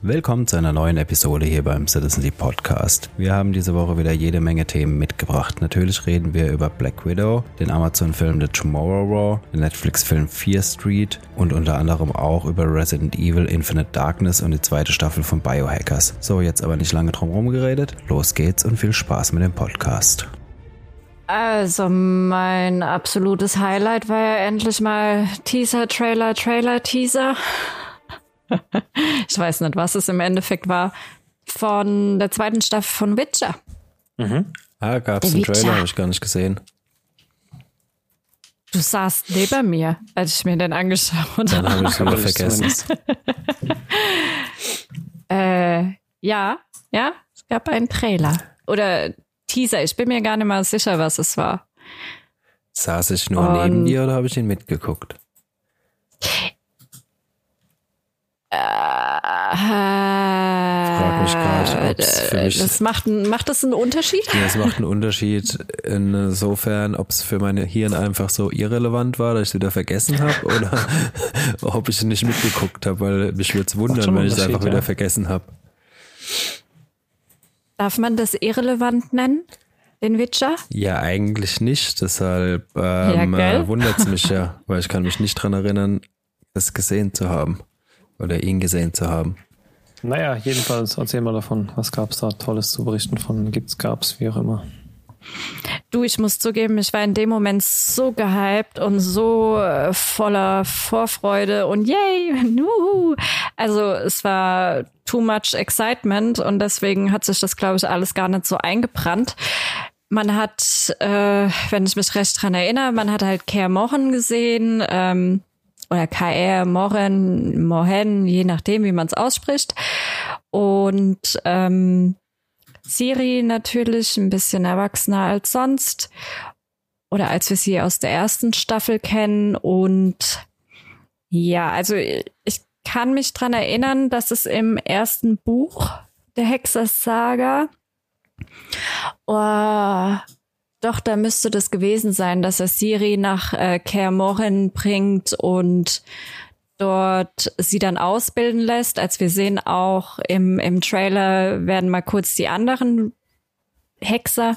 Willkommen zu einer neuen Episode hier beim Citizen Deep Podcast. Wir haben diese Woche wieder jede Menge Themen mitgebracht. Natürlich reden wir über Black Widow, den Amazon-Film The Tomorrow War, den Netflix-Film Fear Street und unter anderem auch über Resident Evil Infinite Darkness und die zweite Staffel von Biohackers. So, jetzt aber nicht lange drum geredet. Los geht's und viel Spaß mit dem Podcast. Also mein absolutes Highlight war ja endlich mal Teaser, Trailer, Trailer, Teaser ich weiß nicht, was es im Endeffekt war, von der zweiten Staffel von Witcher. Mhm. Ah, gab es einen Trailer, habe ich gar nicht gesehen. Du saßt neben mir, als ich mir den angeschaut habe. Dann habe ich es wieder vergessen. äh, ja, ja, es gab einen Trailer. Oder Teaser, ich bin mir gar nicht mal sicher, was es war. Saß ich nur Und neben dir oder habe ich ihn mitgeguckt? Frag mich gerade, ob es für mich. Das macht, macht das einen Unterschied? Ja, es macht einen Unterschied insofern, ob es für meine Hirn einfach so irrelevant war, dass ich es wieder vergessen habe oder ob ich es nicht mitgeguckt habe, weil mich würde es wundern, wenn ich es einfach ja. wieder vergessen habe. Darf man das irrelevant nennen? Den Witcher? Ja, eigentlich nicht. Deshalb ähm, ja, äh, wundert es mich ja, weil ich kann mich nicht dran erinnern, es gesehen zu haben oder ihn gesehen zu haben. Naja, jedenfalls erzähl mal davon. Was gab es da Tolles zu berichten von? Gibt's, gab's, wie auch immer. Du, ich muss zugeben, ich war in dem Moment so gehypt und so äh, voller Vorfreude und yay, nuhu. Also es war too much excitement und deswegen hat sich das, glaube ich, alles gar nicht so eingebrannt. Man hat, äh, wenn ich mich recht dran erinnere, man hat halt Care Mochen gesehen, ähm, oder KR, Moren, Mohen, je nachdem, wie man es ausspricht. Und ähm, Siri natürlich ein bisschen erwachsener als sonst oder als wir sie aus der ersten Staffel kennen. Und ja, also ich kann mich dran erinnern, dass es im ersten Buch der Hexers Saga oh, doch, da müsste das gewesen sein, dass er Siri nach äh, Kaer Morhen bringt und dort sie dann ausbilden lässt. Als wir sehen auch im, im Trailer werden mal kurz die anderen Hexer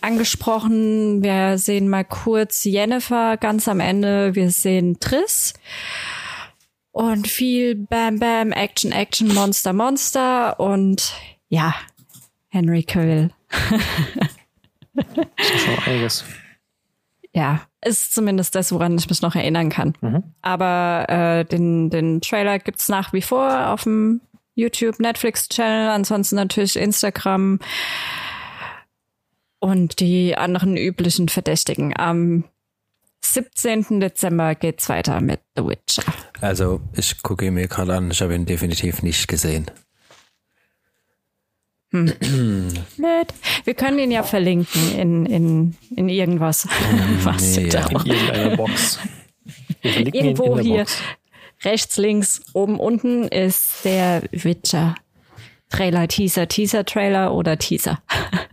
angesprochen. Wir sehen mal kurz Jennifer ganz am Ende. Wir sehen Triss. Und viel Bam Bam, Action, Action, Monster, Monster und ja, Henry Cavill. Schon einiges. Ja, ist zumindest das, woran ich mich noch erinnern kann. Mhm. Aber äh, den, den Trailer gibt's nach wie vor auf dem YouTube, Netflix-Channel, ansonsten natürlich Instagram und die anderen üblichen Verdächtigen. Am 17. Dezember geht's weiter mit The Witcher. Also ich gucke ihn mir gerade an, ich habe ihn definitiv nicht gesehen. Hm. Blöd. Wir können ihn ja verlinken in, in, in irgendwas. Was nee, ja. In irgendeiner Box. Irgendwo hier. Box. Rechts, links, oben, unten ist der Witcher. Trailer, Teaser, Teaser-Trailer oder Teaser.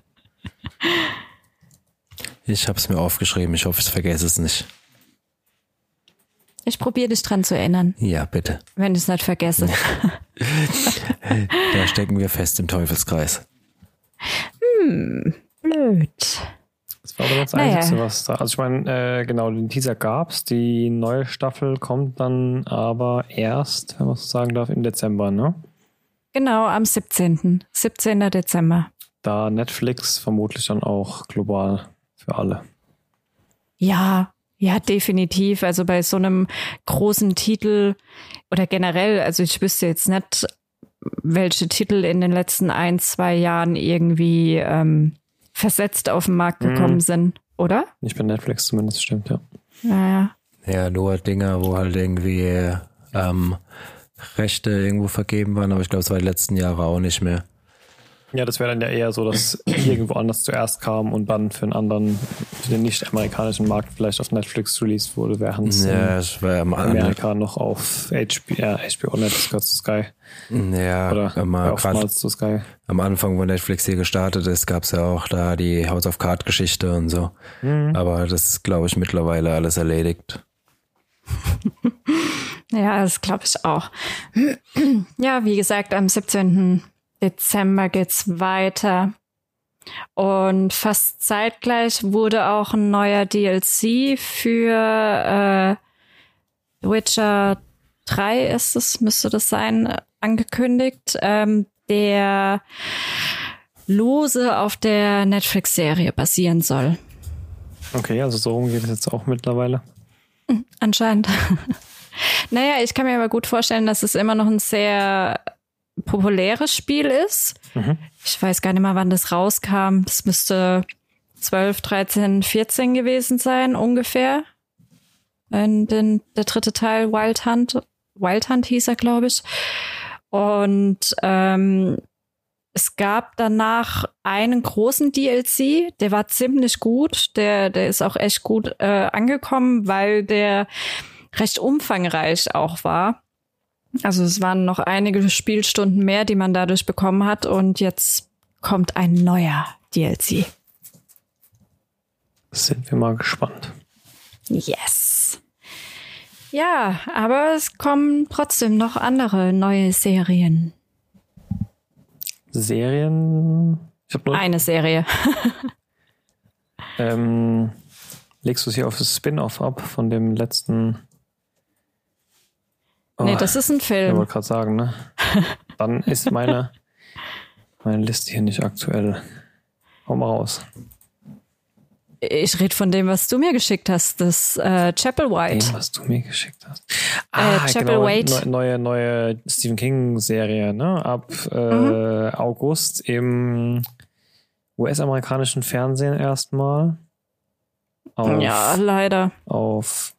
ich habe es mir aufgeschrieben. Ich hoffe, ich vergesse es nicht. Ich probiere dich dran zu erinnern. Ja, bitte. Wenn ich es nicht vergesse. da stecken wir fest im Teufelskreis. Hm, blöd. Das war aber das naja. Einzige, was da. Also ich meine, äh, genau, den Teaser gab's. Die neue Staffel kommt dann aber erst, wenn man so sagen darf, im Dezember, ne? Genau, am 17. 17. Dezember. Da Netflix vermutlich dann auch global für alle. Ja, ja, definitiv. Also bei so einem großen Titel oder generell, also ich wüsste jetzt nicht, welche Titel in den letzten ein, zwei Jahren irgendwie ähm, versetzt auf den Markt mhm. gekommen mhm. sind, oder? Nicht bei Netflix zumindest, stimmt, ja. Naja. Ja, nur Dinger, wo halt irgendwie ähm, Rechte irgendwo vergeben waren, aber ich glaube, es war die letzten Jahre auch nicht mehr. Ja, das wäre dann ja eher so, dass irgendwo anders zuerst kam und dann für einen anderen, für den nicht-amerikanischen Markt vielleicht auf Netflix released wurde, während es ja, am Amerika noch auf HBO, ja, HBO Net, das gehört zu Sky. Ja, Oder immer oftmals zu Sky. Am Anfang, wo Netflix hier gestartet ist, gab es ja auch da die House of Card Geschichte und so. Mhm. Aber das ist, glaube ich, mittlerweile alles erledigt. ja, das glaube ich auch. ja, wie gesagt, am 17. Dezember geht's weiter. Und fast zeitgleich wurde auch ein neuer DLC für äh, Witcher 3 ist es, müsste das sein, angekündigt, ähm, der lose auf der Netflix-Serie basieren soll. Okay, also so rum geht es jetzt auch mittlerweile. Anscheinend. naja, ich kann mir aber gut vorstellen, dass es immer noch ein sehr populäres Spiel ist. Mhm. Ich weiß gar nicht mal, wann das rauskam. Das müsste 12, 13, 14 gewesen sein, ungefähr. In den, der dritte Teil, Wild Hunt. Wild Hunt hieß er, glaube ich. Und ähm, es gab danach einen großen DLC, der war ziemlich gut. Der, der ist auch echt gut äh, angekommen, weil der recht umfangreich auch war. Also es waren noch einige Spielstunden mehr, die man dadurch bekommen hat. Und jetzt kommt ein neuer DLC. Sind wir mal gespannt. Yes. Ja, aber es kommen trotzdem noch andere neue Serien. Serien? Ich habe nur eine Serie. ähm, legst du es hier auf das Spin-off ab von dem letzten Oh, nee, das ist ein Film. Ich wollte gerade sagen, ne? Dann ist meine, meine Liste hier nicht aktuell. Komm mal raus. Ich rede von dem, was du mir geschickt hast, das äh, Chapel White. Dem, was du mir geschickt hast. Äh, ah, äh, Chapel genau, White. neue, neue Stephen King-Serie, ne? Ab äh, mhm. August im US-amerikanischen Fernsehen erstmal. ja, leider. Auf.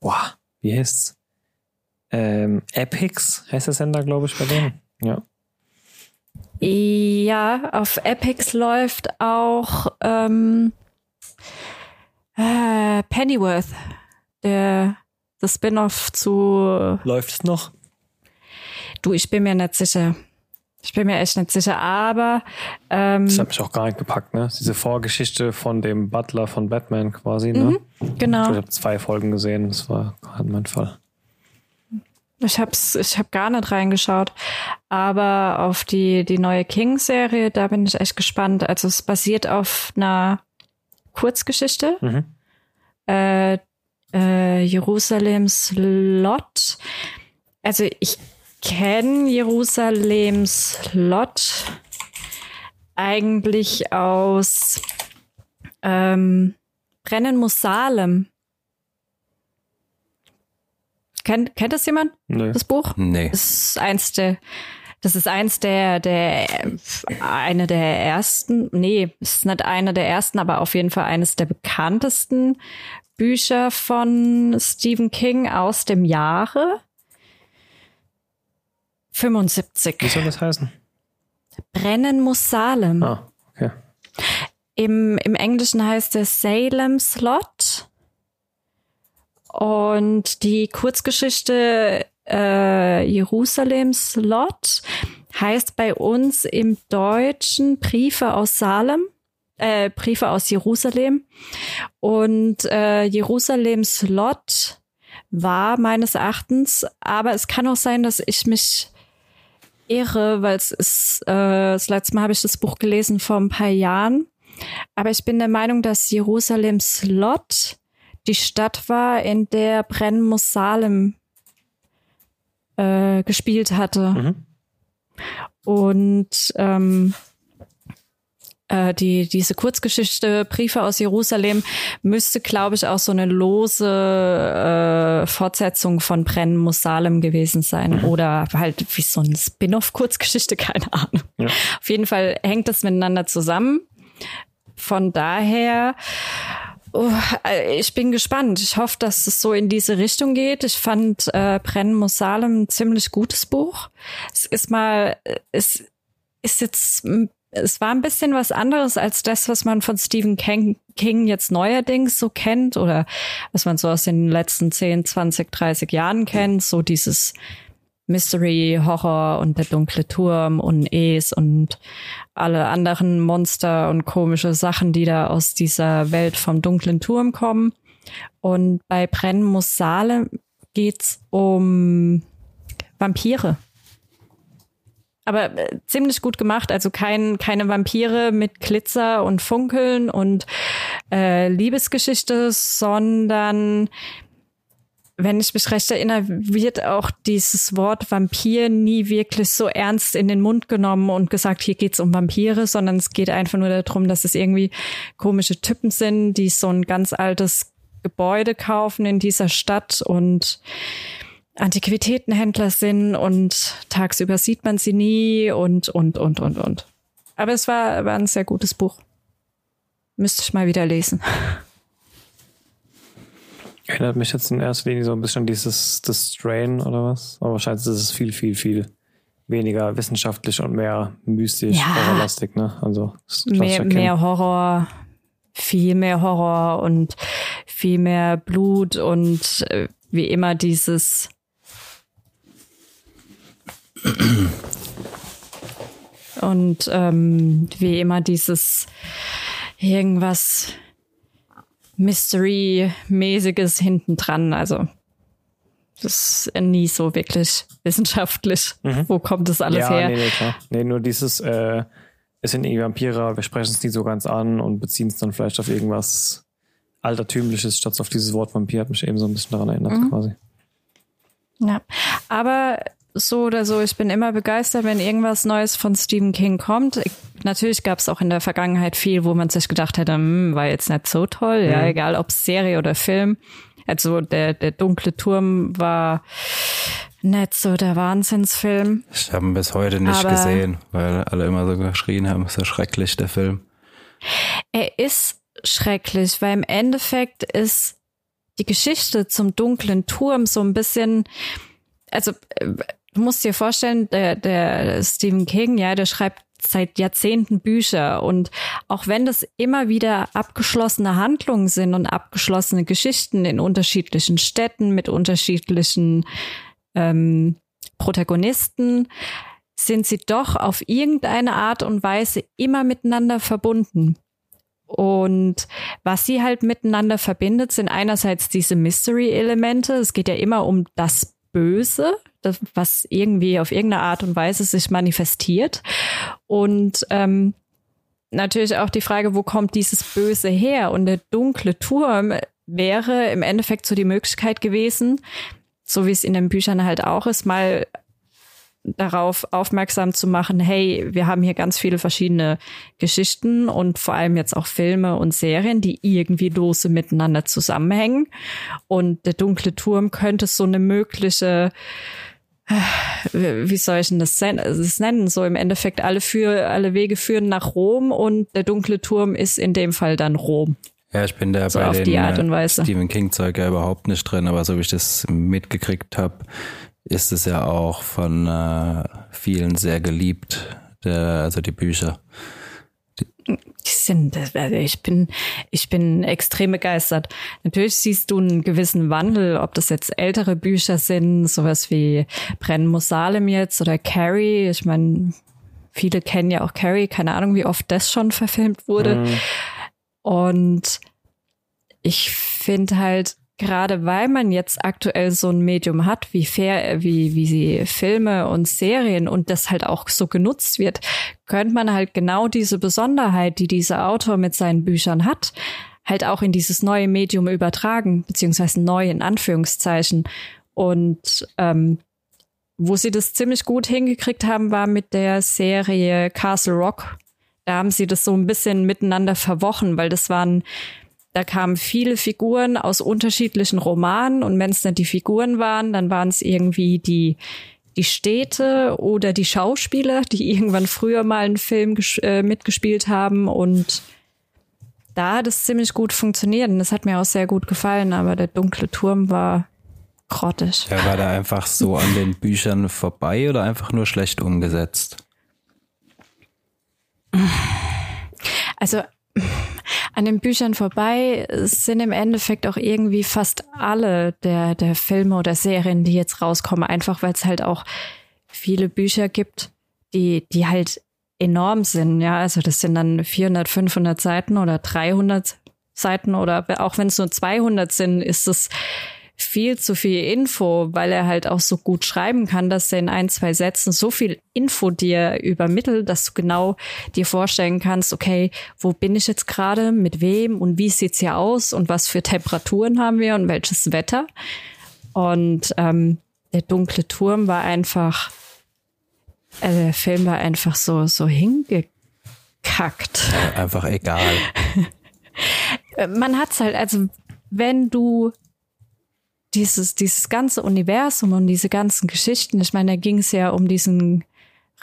Boah, wie heißt's? Ähm, Epics heißt der Sender, glaube ich, bei denen. Ja. Ja, auf Epics läuft auch ähm, äh, Pennyworth, der das Spin-off zu. Läuft es noch? Du, ich bin mir nicht sicher. Ich bin mir echt nicht sicher, aber ähm, das hat mich auch gar nicht gepackt, ne? Diese Vorgeschichte von dem Butler von Batman quasi, ne? Mhm, genau. Ich habe zwei Folgen gesehen, das war gerade mein Fall. Ich hab's, ich hab gar nicht reingeschaut. Aber auf die, die neue King-Serie, da bin ich echt gespannt. Also es basiert auf einer Kurzgeschichte. Mhm. Äh, äh, Jerusalems Lot. Also ich kenne Jerusalems Lot eigentlich aus ähm, Brennen muss Salem. Kennt, kennt das jemand? Nee. Das Buch? Nee. Das ist eins der, das ist eins der, der, eine der ersten, nee, ist nicht eine der ersten, aber auf jeden Fall eines der bekanntesten Bücher von Stephen King aus dem Jahre 75. Wie soll das heißen? Brennen muss Salem. Ah, okay. Im, Im Englischen heißt es Salem Slot. Und die Kurzgeschichte äh, Jerusalems Lot heißt bei uns im Deutschen Briefe aus Salem. Äh, Briefe aus Jerusalem. Und äh, Jerusalems Lot war meines Erachtens, aber es kann auch sein, dass ich mich irre, weil es ist, äh, das letzte Mal habe ich das Buch gelesen vor ein paar Jahren. Aber ich bin der Meinung, dass Jerusalems Lot die Stadt war, in der Brenn muss Salem äh, gespielt hatte. Mhm. Und ähm, äh, die, diese Kurzgeschichte Briefe aus Jerusalem müsste, glaube ich, auch so eine lose äh, Fortsetzung von Brennen muss Salem gewesen sein. Mhm. Oder halt wie so ein Spin-off-Kurzgeschichte, keine Ahnung. Ja. Auf jeden Fall hängt das miteinander zusammen. Von daher Oh, äh, ich bin gespannt. Ich hoffe, dass es so in diese Richtung geht. Ich fand äh, Brennen muss Salem ein ziemlich gutes Buch. Es ist mal, es ist jetzt, es war ein bisschen was anderes als das, was man von Stephen King, King jetzt neuerdings so kennt oder was man so aus den letzten 10, 20, 30 Jahren kennt. So dieses Mystery, Horror und der dunkle Turm und Es und alle anderen Monster und komische Sachen, die da aus dieser Welt vom dunklen Turm kommen. Und bei Brennen muss Saale geht's um Vampire. Aber äh, ziemlich gut gemacht, also kein, keine Vampire mit Glitzer und Funkeln und äh, Liebesgeschichte, sondern wenn ich mich recht erinnere, wird auch dieses Wort Vampir nie wirklich so ernst in den Mund genommen und gesagt, hier geht's um Vampire, sondern es geht einfach nur darum, dass es irgendwie komische Typen sind, die so ein ganz altes Gebäude kaufen in dieser Stadt und Antiquitätenhändler sind und tagsüber sieht man sie nie und, und, und, und, und. Aber es war, war ein sehr gutes Buch. Müsste ich mal wieder lesen. Erinnert mich jetzt in erster Linie so ein bisschen dieses das Strain oder was? Aber wahrscheinlich ist es viel, viel, viel weniger wissenschaftlich und mehr mystisch, ja. horrorlastig, ne? Also mehr, mehr Horror, viel mehr Horror und viel mehr Blut und äh, wie immer dieses und ähm, wie immer dieses irgendwas Mystery-mäßiges hinten dran. Also das ist nie so wirklich wissenschaftlich. Mhm. Wo kommt das alles ja, her? Nee, nee, klar. Nee, nur dieses, äh, es sind irgendwie Vampire, wir sprechen es nie so ganz an und beziehen es dann vielleicht auf irgendwas Altertümliches, statt auf dieses Wort Vampir, hat mich eben so ein bisschen daran erinnert, mhm. quasi. Ja, aber so oder so, ich bin immer begeistert, wenn irgendwas Neues von Stephen King kommt. Ich, natürlich gab es auch in der Vergangenheit viel, wo man sich gedacht hätte, hm, war jetzt nicht so toll, mhm. ja, egal ob Serie oder Film. Also der, der dunkle Turm war nicht so der Wahnsinnsfilm. Ich habe ihn bis heute nicht Aber gesehen, weil alle immer so geschrien haben, so schrecklich, der Film. Er ist schrecklich, weil im Endeffekt ist die Geschichte zum dunklen Turm so ein bisschen, also äh, du musst dir vorstellen, der, der Stephen King, ja, der schreibt seit Jahrzehnten Bücher und auch wenn das immer wieder abgeschlossene Handlungen sind und abgeschlossene Geschichten in unterschiedlichen Städten mit unterschiedlichen ähm, Protagonisten, sind sie doch auf irgendeine Art und Weise immer miteinander verbunden. Und was sie halt miteinander verbindet, sind einerseits diese Mystery-Elemente. Es geht ja immer um das Böse, das, was irgendwie auf irgendeine Art und Weise sich manifestiert. Und ähm, natürlich auch die Frage, wo kommt dieses Böse her? Und der dunkle Turm wäre im Endeffekt so die Möglichkeit gewesen, so wie es in den Büchern halt auch ist, mal darauf aufmerksam zu machen, hey, wir haben hier ganz viele verschiedene Geschichten und vor allem jetzt auch Filme und Serien, die irgendwie lose miteinander zusammenhängen. Und der dunkle Turm könnte so eine mögliche wie soll ich denn das nennen? So im Endeffekt alle für alle Wege führen nach Rom und der dunkle Turm ist in dem Fall dann Rom. Ja, ich bin da so bei den äh, Stephen King Zeug ja überhaupt nicht drin, aber so wie ich das mitgekriegt habe, ist es ja auch von äh, vielen sehr geliebt, der, also die Bücher. Die sind, also ich bin, ich bin extrem begeistert. Natürlich siehst du einen gewissen Wandel, ob das jetzt ältere Bücher sind, sowas wie Brennen muss Salem jetzt oder Carrie. Ich meine, viele kennen ja auch Carrie, keine Ahnung, wie oft das schon verfilmt wurde. Mhm. Und ich finde halt, gerade weil man jetzt aktuell so ein Medium hat, wie fair, wie, wie sie Filme und Serien und das halt auch so genutzt wird, könnte man halt genau diese Besonderheit, die dieser Autor mit seinen Büchern hat, halt auch in dieses neue Medium übertragen, beziehungsweise neu in Anführungszeichen. Und ähm, wo sie das ziemlich gut hingekriegt haben, war mit der Serie Castle Rock. Da haben sie das so ein bisschen miteinander verwochen, weil das waren da kamen viele Figuren aus unterschiedlichen Romanen und wenn es dann die Figuren waren, dann waren es irgendwie die die Städte oder die Schauspieler, die irgendwann früher mal einen Film äh, mitgespielt haben und da hat es ziemlich gut funktioniert und das hat mir auch sehr gut gefallen, aber der dunkle Turm war grottig. Ja, war da einfach so an den Büchern vorbei oder einfach nur schlecht umgesetzt? Also an den Büchern vorbei sind im Endeffekt auch irgendwie fast alle der, der Filme oder Serien, die jetzt rauskommen, einfach weil es halt auch viele Bücher gibt, die, die halt enorm sind. Ja, also das sind dann 400, 500 Seiten oder 300 Seiten oder auch wenn es nur 200 sind, ist es viel zu viel Info, weil er halt auch so gut schreiben kann, dass er in ein, zwei Sätzen so viel Info dir übermittelt, dass du genau dir vorstellen kannst, okay, wo bin ich jetzt gerade, mit wem und wie sieht's hier aus und was für Temperaturen haben wir und welches Wetter. Und ähm, der dunkle Turm war einfach, äh, der Film war einfach so, so hingekackt. Einfach egal. Man hat's halt, also wenn du dieses, dieses ganze Universum und diese ganzen Geschichten. Ich meine, da ging es ja um diesen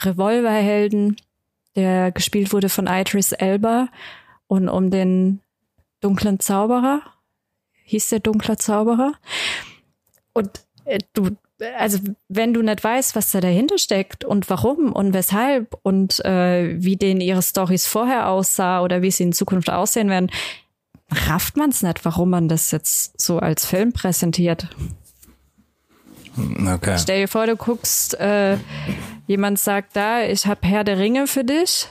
Revolverhelden, der gespielt wurde von Idris Elba und um den dunklen Zauberer. Hieß der dunkle Zauberer? Und äh, du, also wenn du nicht weißt, was da dahinter steckt und warum und weshalb und äh, wie denen ihre Stories vorher aussah oder wie sie in Zukunft aussehen werden, rafft man es nicht, warum man das jetzt so als Film präsentiert. Okay. Stell dir vor, du guckst, äh, jemand sagt da, ich habe Herr der Ringe für dich,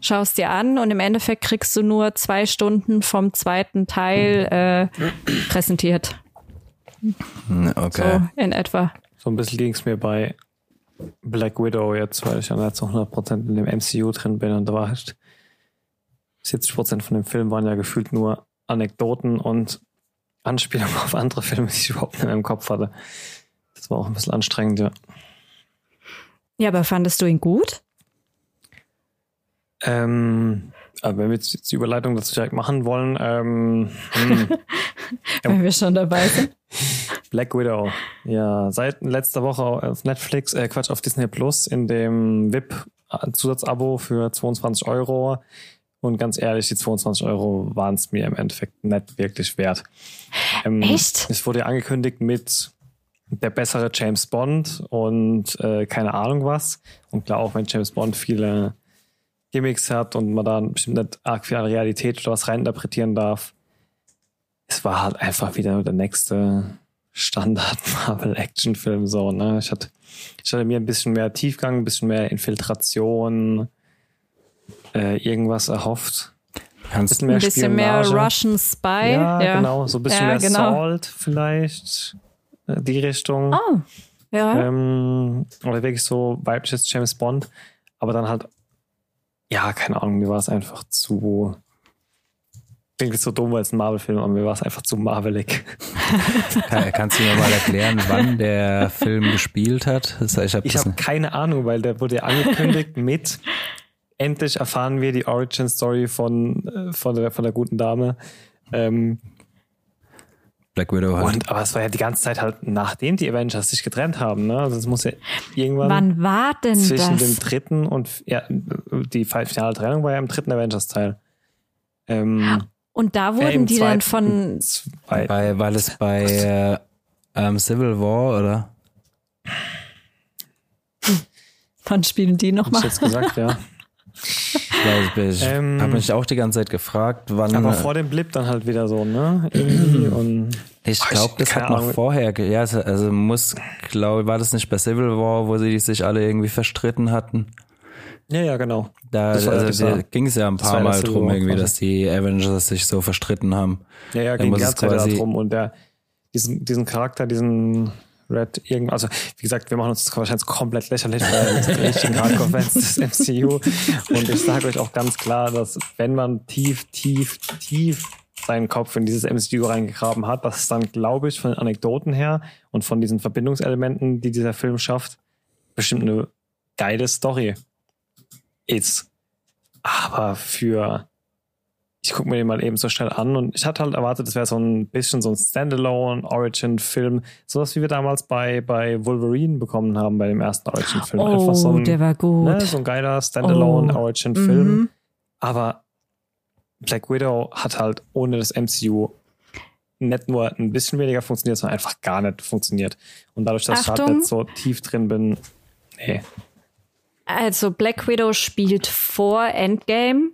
schaust dir an und im Endeffekt kriegst du nur zwei Stunden vom zweiten Teil äh, präsentiert. Okay. So in etwa. So ein bisschen ging es mir bei Black Widow jetzt, weil ich ja jetzt noch 100% in dem MCU drin bin und da war halt 70 Prozent von dem Film waren ja gefühlt nur Anekdoten und Anspielungen auf andere Filme, die ich überhaupt nicht in meinem Kopf hatte. Das war auch ein bisschen anstrengend, ja. Ja, aber fandest du ihn gut? Ähm, aber wenn wir jetzt die Überleitung dazu direkt machen wollen, ähm, hm. wenn wir schon dabei sind. Black Widow. Ja, seit letzter Woche auf Netflix, äh, Quatsch, auf Disney Plus in dem VIP-Zusatzabo für 22 Euro und ganz ehrlich, die 22 Euro waren es mir im Endeffekt nicht wirklich wert. Ähm, Echt? Es wurde ja angekündigt mit der bessere James Bond und äh, keine Ahnung was. Und klar, auch wenn James Bond viele Gimmicks hat und man da bestimmt nicht arg viel an Realität oder was reininterpretieren darf. Es war halt einfach wieder der nächste Standard-Marvel-Action-Film so, ne? Ich hatte, ich hatte mir ein bisschen mehr Tiefgang, ein bisschen mehr Infiltration, äh, irgendwas erhofft. Ein bisschen mehr, ein bisschen mehr Russian Spy. Ja, ja, genau. So ein bisschen ja, mehr genau. Salt vielleicht. Äh, die Richtung. Oh, ja. Ähm, oder wirklich so weibliches James Bond. Aber dann halt, ja, keine Ahnung, mir war es einfach zu. Klingt so dumm, weil es ein Marvel-Film, aber mir war es einfach zu marvelig. Kann, kannst du mir mal erklären, wann der Film gespielt hat? Ich habe hab keine Ahnung, weil der wurde angekündigt mit endlich erfahren wir die Origin Story von, äh, von, der, von der guten Dame. Ähm, Black Widow halt. Und, aber es war ja die ganze Zeit halt, nachdem die Avengers sich getrennt haben, ne? Also es muss ja irgendwann. Wann war denn zwischen das? dem dritten und ja, die finale Trennung war ja im dritten Avengers-Teil. Ähm, und da wurden äh, die dann von. Zwei. Bei, weil es bei äh, ähm, Civil War, oder? Wann spielen die nochmal? Ich jetzt gesagt, ja. Ja, ich ähm, habe mich auch die ganze Zeit gefragt, wann. Aber vor dem Blip dann halt wieder so, ne? Ich glaube, das hat noch vorher, ja, also muss, glaube war das nicht bei Civil War, wo sie sich alle irgendwie verstritten hatten? Ja, ja, genau. Da also, ging es ja ein paar Mal drum, irgendwie, dass die Avengers sich so verstritten haben. Ja, ja, ging die ganze Zeit darum und der, diesen, diesen Charakter, diesen Red irgend, also wie gesagt, wir machen uns das wahrscheinlich komplett lächerlich, weil das sind richtigen Hardcore-Fans des MCU. Und ich sage euch auch ganz klar, dass wenn man tief, tief, tief seinen Kopf in dieses MCU reingegraben hat, dass es dann, glaube ich, von den Anekdoten her und von diesen Verbindungselementen, die dieser Film schafft, bestimmt eine geile Story ist. Aber für ich gucke mir den mal eben so schnell an und ich hatte halt erwartet, das wäre so ein bisschen so ein Standalone Origin-Film, sowas wie wir damals bei, bei Wolverine bekommen haben bei dem ersten Origin-Film. Oh, Einfach so ein, der war gut. Ne, so ein geiler Standalone oh. Origin-Film. Mhm. Aber Black Widow hat halt ohne das MCU nicht nur ein bisschen weniger funktioniert, sondern einfach gar nicht funktioniert. Und dadurch, dass Achtung. ich halt nicht so tief drin bin, nee. Also Black Widow spielt vor Endgame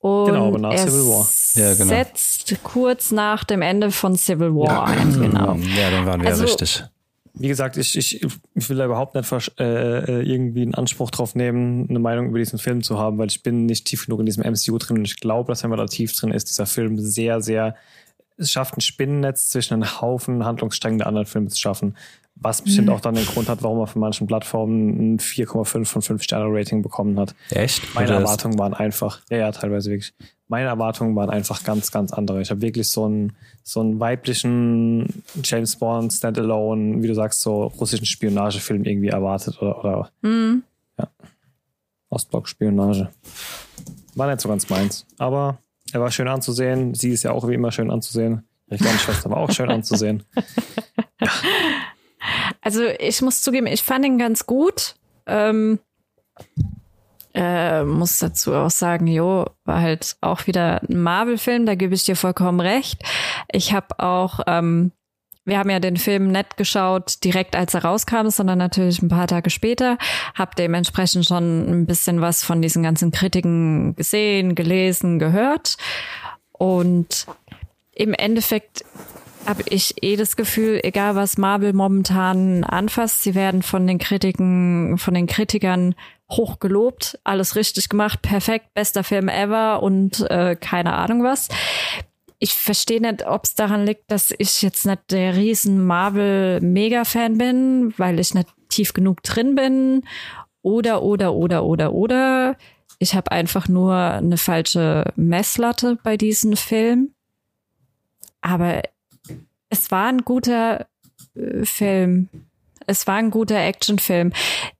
und genau, aber nach Civil War. Ja, genau. setzt kurz nach dem Ende von Civil War ja. ein. Genau. Ja, dann waren wir also, richtig. wie gesagt, ich, ich, ich will da überhaupt nicht äh, äh, irgendwie einen Anspruch drauf nehmen, eine Meinung über diesen Film zu haben, weil ich bin nicht tief genug in diesem MCU drin und ich glaube, dass wenn man da tief drin ist, dieser Film sehr, sehr, es schafft ein Spinnennetz zwischen einem Haufen Handlungssträngen der anderen Filme zu schaffen, was bestimmt mhm. auch dann den Grund hat, warum er von manchen Plattformen ein 4,5 von 5 Sterne Rating bekommen hat. Echt? Meine Erwartungen waren einfach, ja, ja, teilweise wirklich. Meine Erwartungen waren einfach ganz, ganz andere. Ich habe wirklich so einen, so einen weiblichen James Bond Standalone, wie du sagst, so russischen Spionagefilm irgendwie erwartet oder, oder mhm. ja. Ostblock-Spionage. War nicht so ganz meins. Aber er war schön anzusehen. Sie ist ja auch wie immer schön anzusehen. Ihre kleine Schwester war auch schön anzusehen. Ja. Also ich muss zugeben, ich fand ihn ganz gut. Ähm, äh, muss dazu auch sagen, jo, war halt auch wieder ein Marvel-Film, da gebe ich dir vollkommen recht. Ich habe auch, ähm, wir haben ja den Film nicht geschaut direkt als er rauskam, sondern natürlich ein paar Tage später. Hab dementsprechend schon ein bisschen was von diesen ganzen Kritiken gesehen, gelesen, gehört. Und im Endeffekt habe ich eh das Gefühl, egal was Marvel momentan anfasst, sie werden von den Kritiken, von den Kritikern hoch gelobt, alles richtig gemacht, perfekt, bester Film ever und äh, keine Ahnung was. Ich verstehe nicht, ob es daran liegt, dass ich jetzt nicht der riesen Marvel-Mega-Fan bin, weil ich nicht tief genug drin bin. Oder, oder, oder, oder, oder. Ich habe einfach nur eine falsche Messlatte bei diesem Film. Aber es war ein guter äh, Film. Es war ein guter Actionfilm.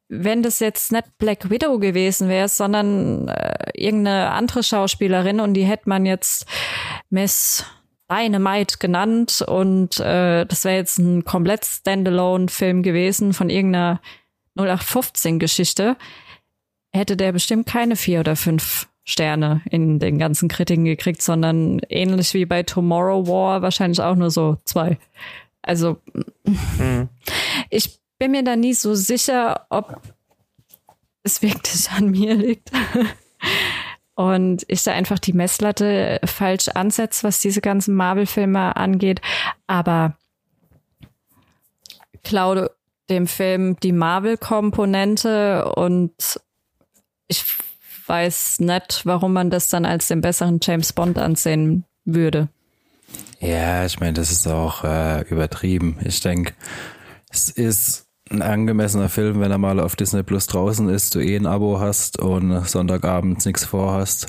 Wenn das jetzt nicht Black Widow gewesen wäre, sondern äh, irgendeine andere Schauspielerin und die hätte man jetzt Miss Dynamite genannt und äh, das wäre jetzt ein komplett Standalone-Film gewesen von irgendeiner 0815-Geschichte, hätte der bestimmt keine vier oder fünf Sterne in den ganzen Kritiken gekriegt, sondern ähnlich wie bei Tomorrow War wahrscheinlich auch nur so zwei. Also mhm. ich bin mir da nie so sicher, ob es wirklich an mir liegt. Und ich da einfach die Messlatte falsch ansetze, was diese ganzen Marvel-Filme angeht. Aber klaue dem Film die Marvel-Komponente und ich weiß nicht, warum man das dann als den besseren James Bond ansehen würde. Ja, ich meine, das ist auch äh, übertrieben. Ich denke, es ist ein angemessener Film, wenn er mal auf Disney Plus draußen ist, du eh ein Abo hast und Sonntagabends nichts vorhast,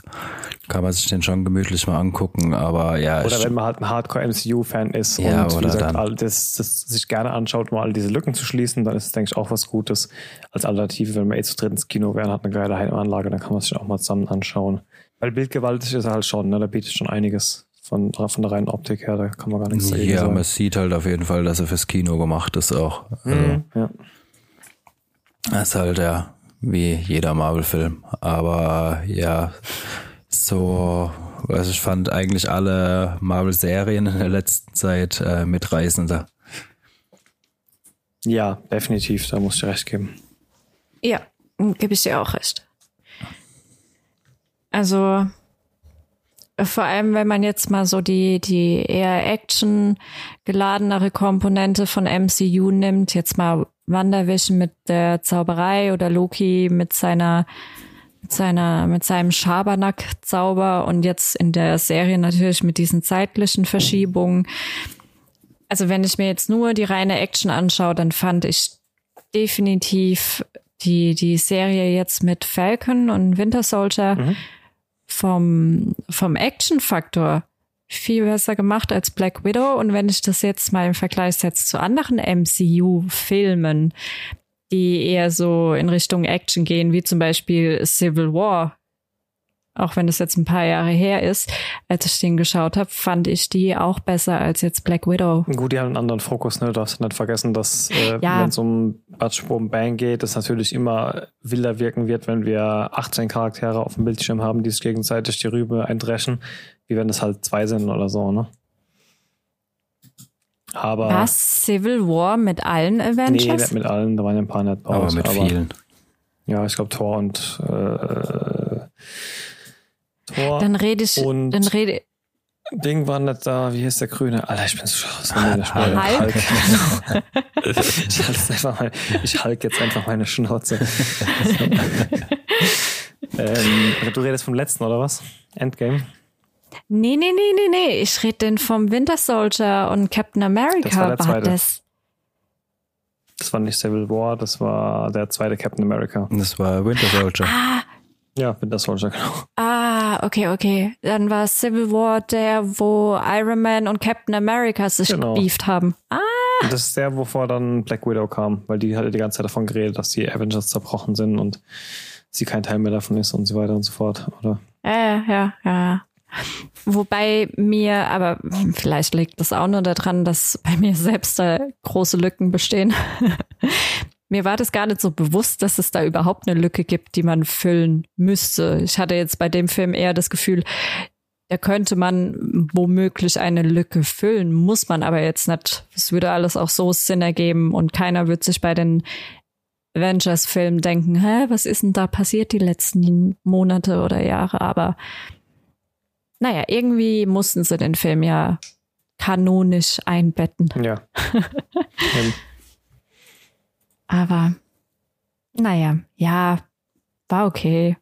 kann man sich den schon gemütlich mal angucken. Aber ja. Oder wenn man halt ein Hardcore-MCU-Fan ist ja, und wie gesagt, all das, das sich gerne anschaut, mal all diese Lücken zu schließen, dann ist es, denke ich, auch was Gutes als Alternative, wenn man eh zu dritt ins Kino wäre und hat eine geile Heimanlage, dann kann man sich auch mal zusammen anschauen. Weil bildgewaltig ist er halt schon, ne? Da bietet schon einiges von, von der reinen Optik her, da kann man gar nichts sagen. Ja, man sieht halt auf jeden Fall, dass er fürs Kino gemacht ist auch. Also, mhm, ja. Das ist halt ja wie jeder Marvel-Film. Aber ja, so, also ich fand eigentlich alle Marvel-Serien in der letzten Zeit äh, mitreißender. Ja, definitiv, da muss ich recht geben. Ja, gebe ich dir auch recht. Also, vor allem, wenn man jetzt mal so die, die eher Action geladenere Komponente von MCU nimmt, jetzt mal WandaVision mit der Zauberei oder Loki mit seiner mit seiner mit seinem Schabernack-Zauber und jetzt in der Serie natürlich mit diesen zeitlichen Verschiebungen. Also wenn ich mir jetzt nur die reine Action anschaue, dann fand ich definitiv die die Serie jetzt mit Falcon und Winter Soldier mhm vom, vom Action-Faktor viel besser gemacht als Black Widow. Und wenn ich das jetzt mal im Vergleich setze zu anderen MCU-Filmen, die eher so in Richtung Action gehen, wie zum Beispiel Civil War, auch wenn das jetzt ein paar Jahre her ist, als ich den geschaut habe, fand ich die auch besser als jetzt Black Widow. Gut, die haben einen anderen Fokus, ne? Du darfst nicht vergessen, dass äh, ja. wenn es um Batsch Boom Bang geht, das natürlich immer wilder wirken wird, wenn wir 18 Charaktere auf dem Bildschirm haben, die sich gegenseitig die Rübe eindreschen, wie wenn es halt zwei sind oder so, ne? Aber. Was? Civil War mit allen Avengers? Nee, nicht mit allen, da waren ja ein paar nicht Aber mit aber, vielen. Ja, ich glaube Thor und äh, Tor. Dann rede ich, dann rede, Ding war nicht da, wie hieß der Grüne? Alter, ich bin so, Hulk. Hulk. ich, halte einfach mal, ich halte jetzt einfach meine Schnauze. ähm, du redest vom letzten, oder was? Endgame? Nee, nee, nee, nee, nee. Ich rede denn vom Winter Soldier und Captain America. Das war, der zweite. das? das war nicht Civil War, das war der zweite Captain America. Das war Winter Soldier. Ah, Ja, Winter Soldier, genau. ah, okay, okay. Dann war Civil War der, wo Iron Man und Captain America sich Genau. gebieft haben. Ah, Und das ist der, wovor dann Black Widow kam, weil die hatte die ganze Zeit davon geredet, dass die Avengers zerbrochen sind und sie kein Teil mehr davon ist und so weiter und so fort, oder? ja, ja, ja. Wobei mir, aber vielleicht liegt das auch nur daran, dass bei mir selbst da große Lücken bestehen. Mir war das gar nicht so bewusst, dass es da überhaupt eine Lücke gibt, die man füllen müsste. Ich hatte jetzt bei dem Film eher das Gefühl, da könnte man womöglich eine Lücke füllen, muss man aber jetzt nicht. Es würde alles auch so Sinn ergeben und keiner wird sich bei den Avengers-Filmen denken, hä, was ist denn da passiert die letzten Monate oder Jahre? Aber naja, irgendwie mussten sie den Film ja kanonisch einbetten. Ja. Aber naja, ja, war okay.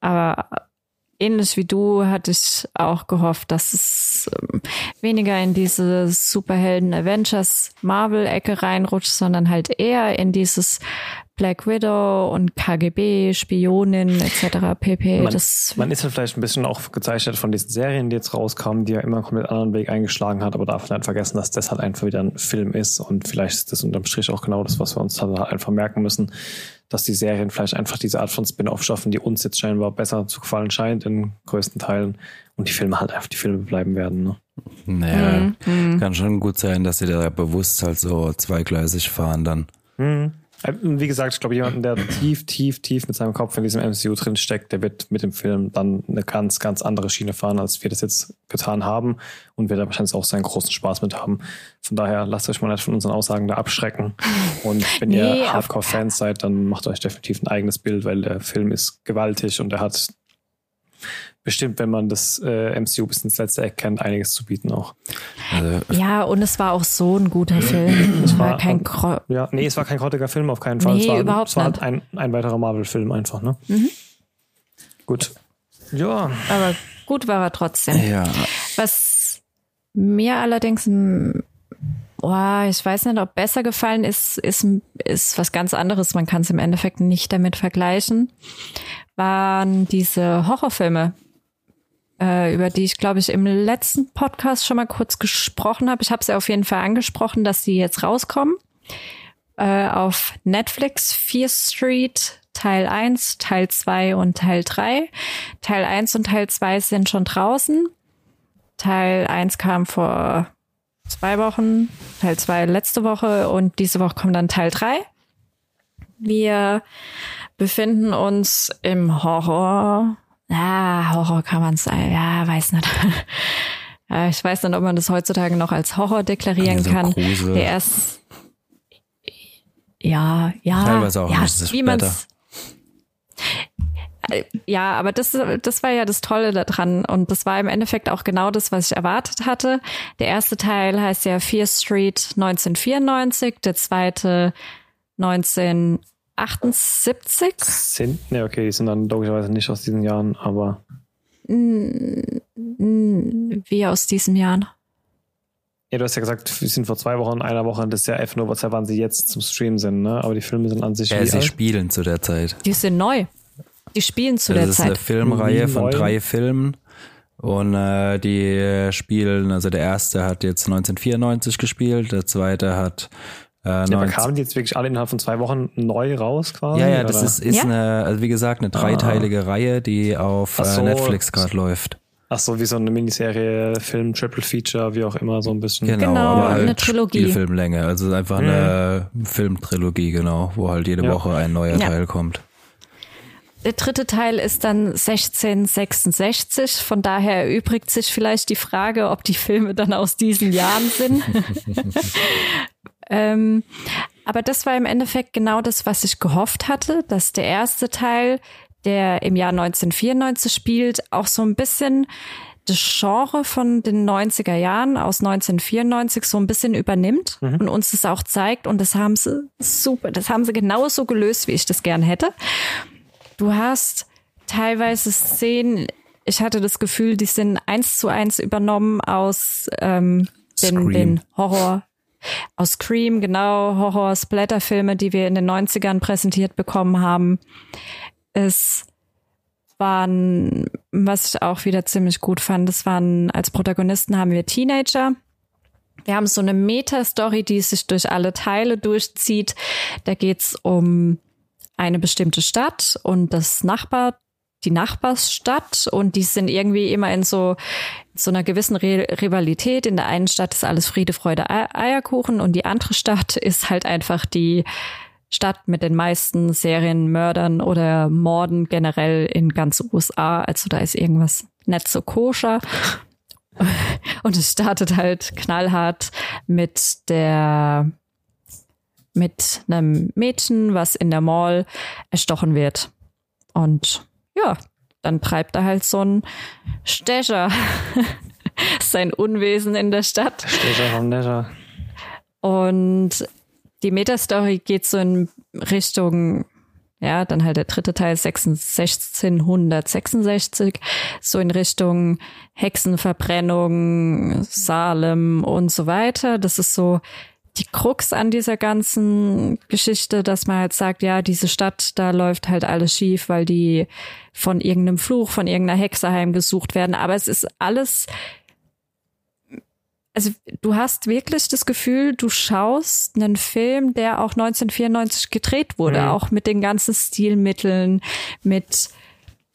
Aber ähnlich wie du hatte ich auch gehofft, dass es ähm, weniger in diese Superhelden-Avengers-Marvel-Ecke reinrutscht, sondern halt eher in dieses Black Widow und KGB, Spionin etc. pp. man, das man ist halt vielleicht ein bisschen auch gezeichnet von diesen Serien, die jetzt rauskamen, die ja immer einen komplett anderen Weg eingeschlagen hat, aber darf nicht vergessen, dass das halt einfach wieder ein Film ist und vielleicht ist das unterm Strich auch genau das, was wir uns halt einfach merken müssen, dass die Serien vielleicht einfach diese Art von Spin-off schaffen, die uns jetzt scheinbar besser zu gefallen scheint in größten Teilen und die Filme halt einfach die Filme bleiben werden. Ne? Naja, Mhm. kann schon gut sein, dass sie da bewusst halt so zweigleisig fahren dann. Mhm. Äh, Wie gesagt, ich glaube, jemanden, der tief, tief, tief mit seinem Kopf in diesem MCU drin steckt, der wird mit dem Film dann eine ganz, ganz andere Schiene fahren, als wir das jetzt getan haben und wird da wahrscheinlich auch seinen großen Spaß mit haben. Von daher lasst euch mal nicht von unseren Aussagen da abschrecken. Und wenn Nee, ihr Hardcore-Fans seid, dann macht euch definitiv ein eigenes Bild, weil der Film ist gewaltig und er hat bestimmt, wenn man das äh, MCU bis ins letzte Eck kennt, einiges zu bieten auch. Also, ja, und es war auch so ein guter Film. Es war war- kein Ja, nee, es war kein grottiger Film, auf keinen Fall. Nee, es war, überhaupt es war nicht. halt ein, ein weiterer Marvel-Film einfach, ne? Gut. Ja, aber gut war er trotzdem. ja, Was mir allerdings, boah, ich weiß nicht, ob besser gefallen ist, ist, ist was ganz anderes. Man kann es im Endeffekt nicht damit vergleichen. Waren diese Horrorfilme, äh, über die ich, glaube ich, im letzten Podcast schon mal kurz gesprochen habe. Ich habe sie auf jeden Fall angesprochen, dass die jetzt rauskommen. Äh, auf Netflix, Fear Street, Teil 1, Teil 2 und Teil 3. Teil 1 und Teil 2 sind schon draußen. Teil 1 kam vor zwei Wochen, Teil 2 letzte Woche und diese Woche kommt dann Teil 3. Wir befinden uns im Horror. Ja, Horror kann man sagen. Ja, weiß nicht. Ja, ich weiß nicht, ob man das heutzutage noch als Horror deklarieren Also kann. Grusel. Der erst ja, ja, Teilweise auch ja, nicht, ist wie man's ja, aber das, das war ja das Tolle daran. Und das war im Endeffekt auch genau das, was ich erwartet hatte. Der erste Teil heißt ja Fear Street 1994, der zweite 1978. sind, ne, okay, die sind dann logischerweise nicht aus diesen Jahren, aber Wie aus diesem Jahr. ja, du hast ja gesagt, wir sind vor zwei Wochen, einer Woche, das ist ja einfach nur, was wann sie jetzt zum Stream sind, ne? Aber die Filme sind an sich ja, wie sie alt? spielen zu der Zeit. Die sind neu. Die spielen zu Das der ist eine Zeit. Filmreihe von Neu. drei Filmen. Und äh, die spielen, also der erste hat jetzt 1994 gespielt, der zweite hat äh, Ja, aber 19 kamen die jetzt wirklich alle innerhalb von zwei Wochen neu raus quasi? Ja, ja, das oder? ist, ist Ja? eine, also wie gesagt, eine dreiteilige Reihe, die auf Ach so, äh, Netflix gerade läuft. Ach so, wie so eine Miniserie, Film, Triple Feature, wie auch immer, so ein bisschen. Genau, Genau, aber halt eine Trilogie. Spielfilmlänge, also einfach eine Filmtrilogie, genau, wo halt jede Ja. Woche ein neuer Ja. Teil kommt. Der dritte Teil ist dann 1666. Von daher erübrigt sich vielleicht die Frage, ob die Filme dann aus diesen Jahren sind. ähm, aber das war im Endeffekt genau das, was ich gehofft hatte, dass der erste Teil, der im Jahr 1994 spielt, auch so ein bisschen das Genre von den 90er Jahren aus 1994 so ein bisschen übernimmt mhm. und uns das auch zeigt. Und das haben sie super, das haben sie genauso gelöst, wie ich das gern hätte. Du hast teilweise Szenen, ich hatte das Gefühl, die sind eins zu eins übernommen aus ähm, den, den Horror, aus Scream, genau, Horror-Splatter-Filme, die wir in den 90ern präsentiert bekommen haben. Es waren, was ich auch wieder ziemlich gut fand, das waren, als Protagonisten haben wir Teenager. Wir haben so eine Meta-Story, die sich durch alle Teile durchzieht. Da geht's um eine bestimmte Stadt und das Nachbar, die Nachbarsstadt und die sind irgendwie immer in so, so einer gewissen Re Rivalität. In der einen Stadt ist alles Friede, Freude, Eierkuchen und die andere Stadt ist halt einfach die Stadt mit den meisten Serienmördern oder Morden generell in ganz USA. Also da ist irgendwas nicht so koscher. Und es startet halt knallhart mit der mit einem Mädchen, was in der Mall erstochen wird. Und ja, dann treibt er halt so ein Stecher sein Unwesen in der Stadt. Stecher vom Nescher. Und die Metastory geht so in Richtung, ja, dann halt der dritte Teil 1666, so in Richtung Hexenverbrennung, Salem und so weiter. Das ist so die Krux an dieser ganzen Geschichte, dass man halt sagt, ja, diese Stadt, da läuft halt alles schief, weil die von irgendeinem Fluch, von irgendeiner Hexe heimgesucht werden. Aber es ist alles also du hast wirklich das Gefühl, du schaust einen Film, der auch 1994 gedreht wurde, mhm. auch mit den ganzen Stilmitteln, mit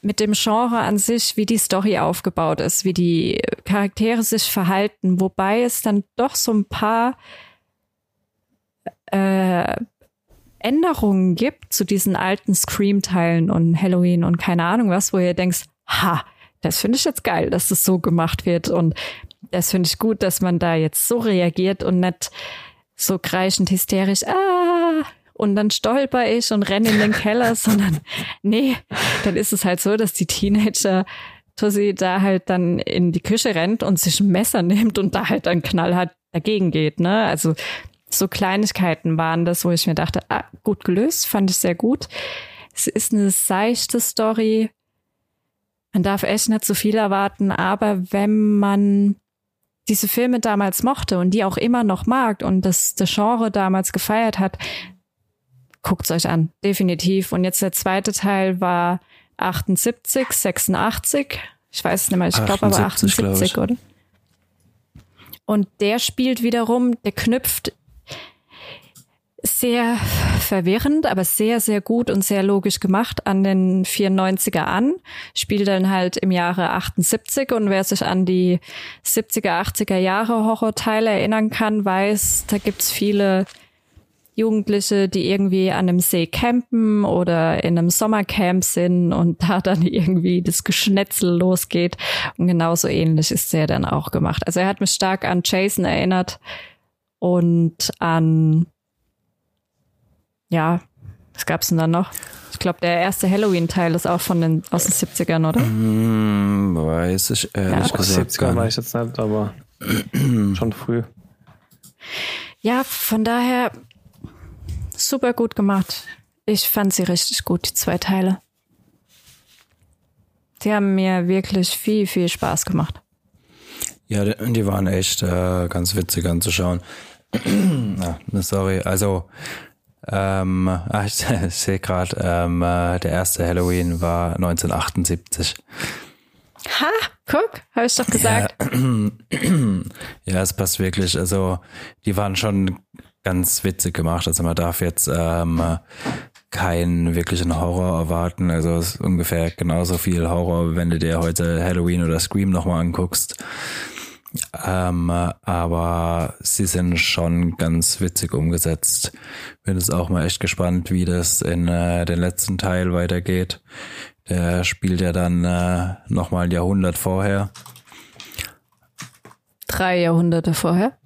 mit dem Genre an sich, wie die Story aufgebaut ist, wie die Charaktere sich verhalten, wobei es dann doch so ein paar äh, Änderungen gibt zu diesen alten Scream-Teilen und Halloween und keine Ahnung was, wo ihr denkst, ha, das finde ich jetzt geil, dass das so gemacht wird und das finde ich gut, dass man da jetzt so reagiert und nicht so kreischend hysterisch, ah, und dann stolper ich und renne in den Keller, sondern nee, dann ist es halt so, dass die Teenager Tussi da halt dann in die Küche rennt und sich ein Messer nimmt und da halt dann knallhart dagegen geht, ne? Also so Kleinigkeiten waren das, wo ich mir dachte, ah, gut gelöst, fand ich sehr gut. Es ist eine seichte Story. Man darf echt nicht zu viel erwarten, aber wenn man diese Filme damals mochte und die auch immer noch mag und das, das Genre damals gefeiert hat, guckt's euch an, definitiv. Und jetzt der zweite Teil war 78, 86, ich weiß es nicht mehr, ich glaube aber 78, glaub oder? Und der spielt wiederum, der knüpft sehr verwirrend, aber sehr, sehr gut und sehr logisch gemacht an den 94er an. Spielt dann halt im Jahre 78 und wer sich an die 70er, 80er Jahre Horrorteile erinnern kann, weiß, da gibt's viele Jugendliche, die irgendwie an einem See campen oder in einem Sommercamp sind und da dann irgendwie das Geschnetzel losgeht. Und genauso ähnlich ist er dann auch gemacht. Also er hat mich stark an Jason erinnert und an ja, was gab's denn da noch? Ich glaube, der erste Halloween-Teil ist auch von den aus den 70ern, oder? Mm, weiß ich ehrlich ja, gesagt. 70er weiß ich jetzt nicht, aber schon früh. Ja, von daher super gut gemacht. Ich fand sie richtig gut, die zwei Teile. Die haben mir wirklich viel, viel Spaß gemacht. Ja, die waren echt äh, ganz witzig anzuschauen. ah, sorry, also ähm, ach, ich sehe gerade, ähm, äh, der erste Halloween war 1978. Ha, guck, habe ich doch gesagt. Ja, ja, es passt wirklich. Also die waren schon ganz witzig gemacht. Also man darf jetzt ähm, keinen wirklichen Horror erwarten. Also es ist ungefähr genauso viel Horror, wenn du dir heute Halloween oder Scream nochmal anguckst. Ähm, aber sie sind schon ganz witzig umgesetzt. Bin jetzt auch mal echt gespannt, wie das in äh, den letzten Teil weitergeht. Der spielt ja dann äh, nochmal ein Jahrhundert vorher. drei Jahrhunderte vorher.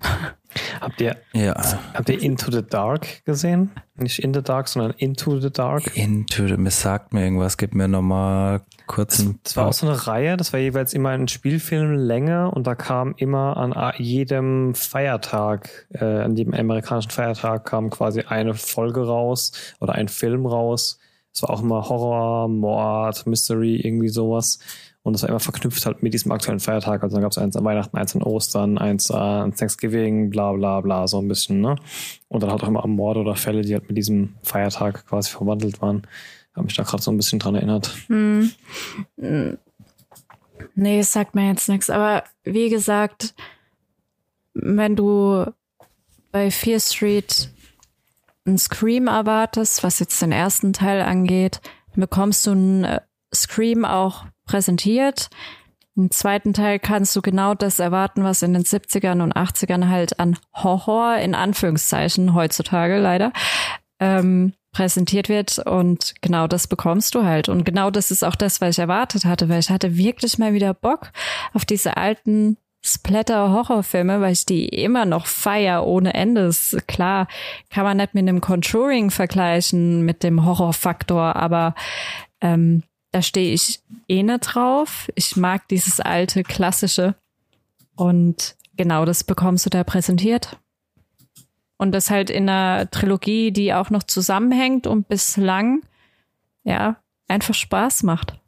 Habt ihr, ja. habt ihr Into the Dark gesehen? Nicht In the Dark, sondern Into the Dark? Into the, mir sagt mir irgendwas, gib mir nochmal kurz ein Das war auch so eine Reihe, das war jeweils immer ein Spielfilm länger und da kam immer an jedem Feiertag, äh, an jedem amerikanischen Feiertag kam quasi eine Folge raus oder ein Film raus. Es war auch immer Horror, Mord, Mystery, irgendwie sowas. Und das war immer verknüpft halt mit diesem aktuellen Feiertag. Also dann gab es eins an Weihnachten, eins an Ostern, eins an Thanksgiving, bla bla bla, so ein bisschen, ne? Und dann halt auch immer am Mord oder Fälle, die halt mit diesem Feiertag quasi verwandelt waren. Habe mich da gerade so ein bisschen dran erinnert. Hm. Nee, es sagt mir jetzt nichts. Aber wie gesagt, wenn du bei Fear Street ein Scream erwartest, was jetzt den ersten Teil angeht, bekommst du ein äh, Scream auch präsentiert. Im zweiten Teil kannst du genau das erwarten, was in den 70ern und 80ern halt an Horror, in Anführungszeichen, heutzutage leider, ähm, präsentiert wird. Und genau das bekommst du halt. Und genau das ist auch das, was ich erwartet hatte, weil ich hatte wirklich mal wieder Bock auf diese alten Splatter-Horrorfilme, weil ich die immer noch feier ohne Ende. Klar, kann man nicht mit einem Conjuring vergleichen, mit dem Horrorfaktor, aber ähm, da stehe ich eh nicht drauf. Ich mag dieses alte, klassische. Und genau das bekommst du da präsentiert. Und das halt in einer Trilogie, die auch noch zusammenhängt und bislang, ja, einfach Spaß macht.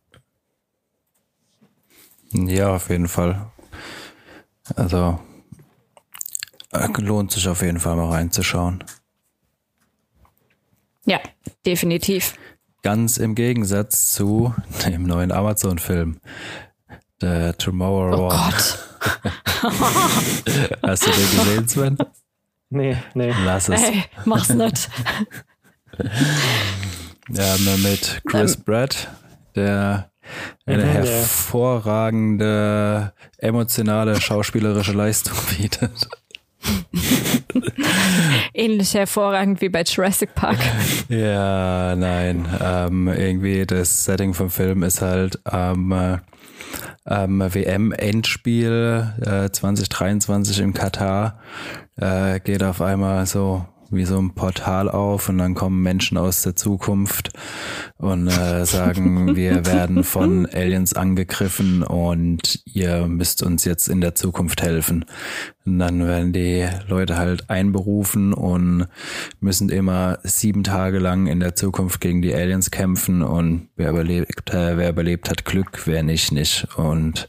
Ja, auf jeden Fall. Also, äh, lohnt sich auf jeden Fall mal reinzuschauen. Ja, definitiv. Ganz im Gegensatz zu dem neuen Amazon-Film. The Tomorrow Oh Gott. Hast du den gesehen, Sven? Nee, nee. Lass es. Hey, mach's nicht. ja, mit Chris ähm. Pratt, der eine mhm, hervorragende emotionale schauspielerische Leistung bietet. Ähnlich hervorragend wie bei Jurassic Park. Ja, nein. Ähm, irgendwie das Setting vom Film ist halt ähm, ähm, WM-Endspiel äh, 2023 in Katar. Äh, geht auf einmal so wie so ein Portal auf und dann kommen Menschen aus der Zukunft und äh, sagen, wir werden von Aliens angegriffen und ihr müsst uns jetzt in der Zukunft helfen. Und dann werden die Leute halt einberufen und müssen immer sieben Tage lang in der Zukunft gegen die Aliens kämpfen und wer überlebt, äh, wer überlebt hat Glück, wer nicht, nicht. Und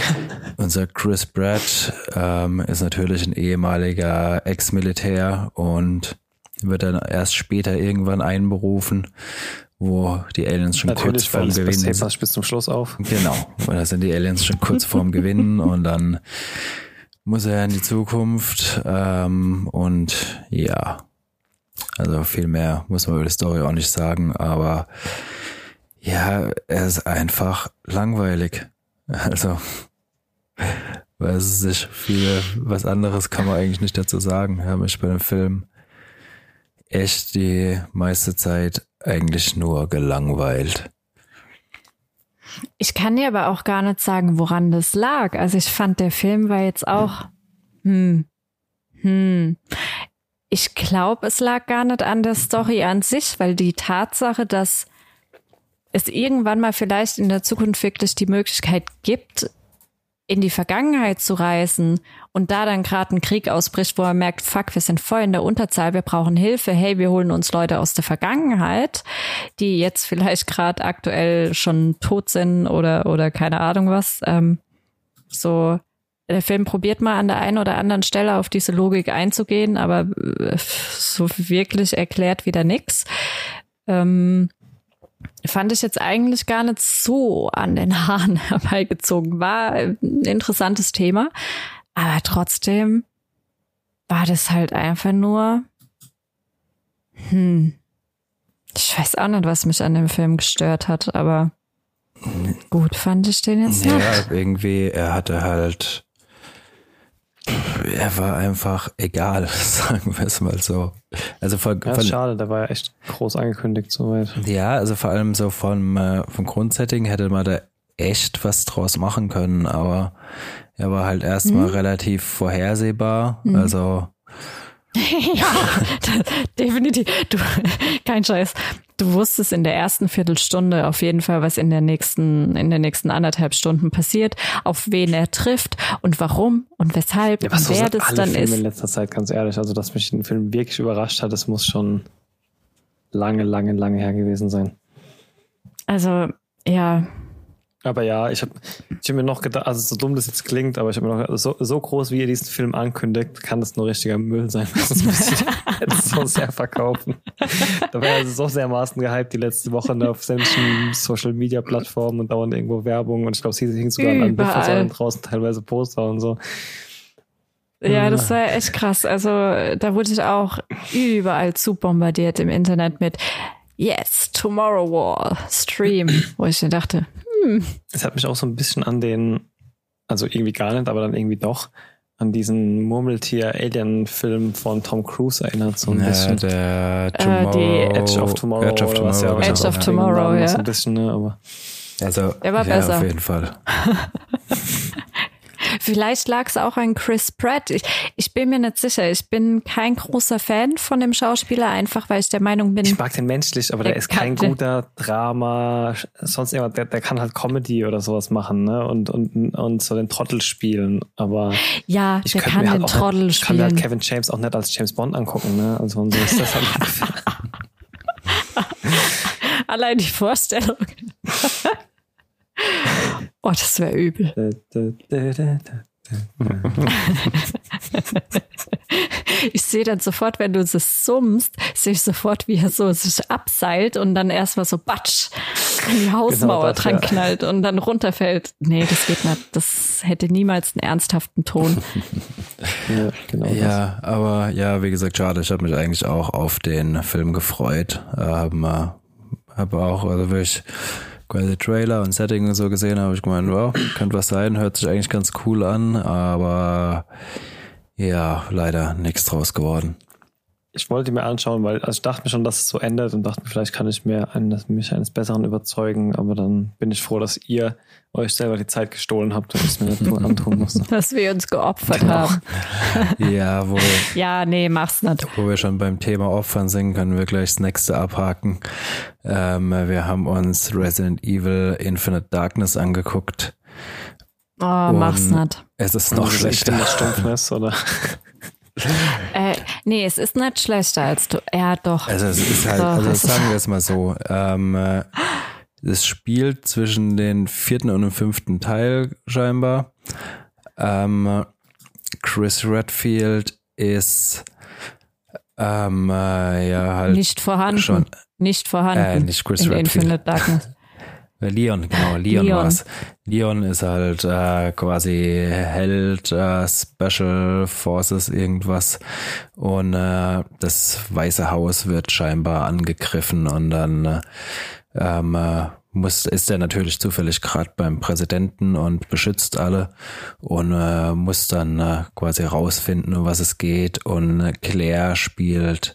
unser Chris Pratt ähm, ist natürlich ein ehemaliger Ex-Militär und wird dann erst später irgendwann einberufen wo die Aliens schon Natürlich, kurz vorm Gewinnen sind. bis zum Schluss auf. Genau, weil da sind die Aliens schon kurz vorm Gewinnen und dann muss er in die Zukunft ähm, und ja, also viel mehr muss man über die Story auch nicht sagen, aber ja, er ist einfach langweilig. Also, weiß es nicht, viel, was anderes kann man eigentlich nicht dazu sagen. Ich habe mich bei dem Film echt die meiste Zeit eigentlich nur gelangweilt. Ich kann dir aber auch gar nicht sagen, woran das lag. Also ich fand, der Film war jetzt auch, hm, hm. Ich glaube, es lag gar nicht an der Story an sich, weil die Tatsache, dass es irgendwann mal vielleicht in der Zukunft wirklich die Möglichkeit gibt, in die Vergangenheit zu reisen und da dann gerade ein Krieg ausbricht, wo er merkt, fuck, wir sind voll in der Unterzahl, wir brauchen Hilfe, hey, wir holen uns Leute aus der Vergangenheit, die jetzt vielleicht gerade aktuell schon tot sind oder, oder keine Ahnung was. Ähm, so, der Film probiert mal an der einen oder anderen Stelle auf diese Logik einzugehen, aber äh, so wirklich erklärt wieder nix. Ähm, fand ich jetzt eigentlich gar nicht so an den Haaren herbeigezogen. War ein interessantes Thema, aber trotzdem war das halt einfach nur, hm, ich weiß auch nicht, was mich an dem Film gestört hat, aber gut fand ich den jetzt nicht. Ja, irgendwie, er hatte halt er war einfach egal, sagen wir es mal so. Also von, ja, von, schade, der war ja echt groß angekündigt soweit. Ja, also vor allem so vom, äh, vom Grundsetting hätte man da echt was draus machen können, aber er war halt erstmal mhm. relativ vorhersehbar. Mhm. Also ja, definitiv. Du, kein Scheiß. Du wusstest in der ersten Viertelstunde auf jeden Fall, was in der nächsten, in den nächsten anderthalb Stunden passiert, auf wen er trifft und warum und weshalb ja, und wer das alle dann Filme ist. in letzter Zeit, ganz ehrlich. Also, dass mich ein Film wirklich überrascht hat, das muss schon lange, lange, lange her gewesen sein. Also, ja, aber ja, ich habe ich hab mir noch gedacht, also so dumm das jetzt klingt, aber ich habe mir noch gedacht, so, so groß wie ihr diesen Film ankündigt, kann das nur richtiger Müll sein. Das muss ich so sehr verkaufen. Da war also so sehr maßen gehypt die letzte Woche auf sämtlichen Social Media Plattformen und dauernd irgendwo Werbung und ich glaube, sie hing sogar an Buffer draußen teilweise Poster und so. Ja, das war echt krass. Also da wurde ich auch überall zu bombardiert im Internet mit Yes, Tomorrow War Stream, wo ich mir dachte, hm. Es hat mich auch so ein bisschen an den, also irgendwie gar nicht, aber dann irgendwie doch, an diesen Murmeltier-Alien-Film von Tom Cruise erinnert, so ein ja, bisschen. Der Tomorrow, äh, Edge of Tomorrow. Edge of Tomorrow, ja, Edge of Tomorrow, ja. So ein bisschen, ne, aber. Also, der war ja, besser. auf jeden Fall. Vielleicht lag es auch an Chris Pratt. Ich, ich bin mir nicht sicher. Ich bin kein großer Fan von dem Schauspieler, einfach weil ich der Meinung bin. Ich mag den menschlich, aber der, der ist kein guter Drama, sonst irgendwas. Der, der kann halt Comedy oder sowas machen, ne? Und, und, und so den Trottel spielen. Aber ja, ich der kann den halt Trottel nicht, spielen. Ich kann halt Kevin James auch nicht als James Bond angucken, ne? Also und so ist das halt Allein die Vorstellung. Oh, das wäre übel. ich sehe dann sofort, wenn du es summst, sehe ich sofort, wie er so sich abseilt und dann erstmal so batsch an die Hausmauer genau das, dran knallt ja. und dann runterfällt. Nee, das geht nicht. Das hätte niemals einen ernsthaften Ton. ja, genau ja aber ja, wie gesagt, schade. Ich habe mich eigentlich auch auf den Film gefreut. Ähm, habe auch, also wirklich quasi Trailer und Setting und so gesehen habe, ich gemeint, wow, könnte was sein, hört sich eigentlich ganz cool an, aber ja, leider nichts draus geworden ich wollte mir anschauen, weil also ich dachte mir schon, dass es so endet und dachte mir, vielleicht kann ich mir eines, mich eines Besseren überzeugen, aber dann bin ich froh, dass ihr euch selber die Zeit gestohlen habt und ich es mir nicht antun musste. Dass wir uns geopfert genau. haben. ja, wo Ja, nee, mach's nicht. Wo wir schon beim Thema Opfern sind, können wir gleich das nächste abhaken. Ähm, wir haben uns Resident Evil Infinite Darkness angeguckt. Oh, mach's nicht. Es ist noch schlechter. Stumpfness, oder? äh, nee, es ist nicht schlechter als du. Ja, doch. Also es ist halt, also sagen wir es mal so. Ähm, äh, es spielt zwischen den vierten und dem fünften Teil scheinbar. Ähm, Chris Redfield ist ähm, äh, ja halt nicht vorhanden. Schon, nicht vorhanden. Äh, nicht Chris in Redfield. Infinite Darkness. Leon, genau, Leon, Leon. war's. Leon ist halt äh, quasi Held, äh, Special Forces, irgendwas. Und äh, das Weiße Haus wird scheinbar angegriffen und dann äh, ähm, äh, muss, ist er natürlich zufällig gerade beim Präsidenten und beschützt alle und äh, muss dann äh, quasi rausfinden, um was es geht. Und Claire spielt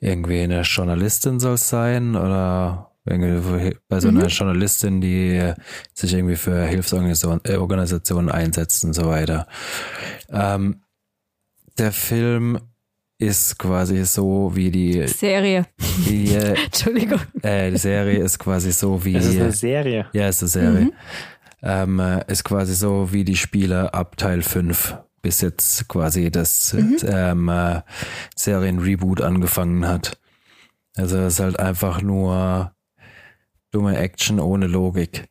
irgendwie eine Journalistin soll es sein oder bei so einer mhm. Journalistin, die sich irgendwie für Hilfsorganisationen äh, einsetzt und so weiter. Ähm, der Film ist quasi so wie die Serie. Die, äh, Entschuldigung. Äh, die Serie ist quasi so wie. Es ist eine Serie. Ja, es ist eine Serie. Mhm. Ähm, äh, ist quasi so wie die Spiele ab Teil 5 bis jetzt quasi das mhm. ähm, äh, Serien-Reboot angefangen hat. Also es ist halt einfach nur dumme Action ohne Logik.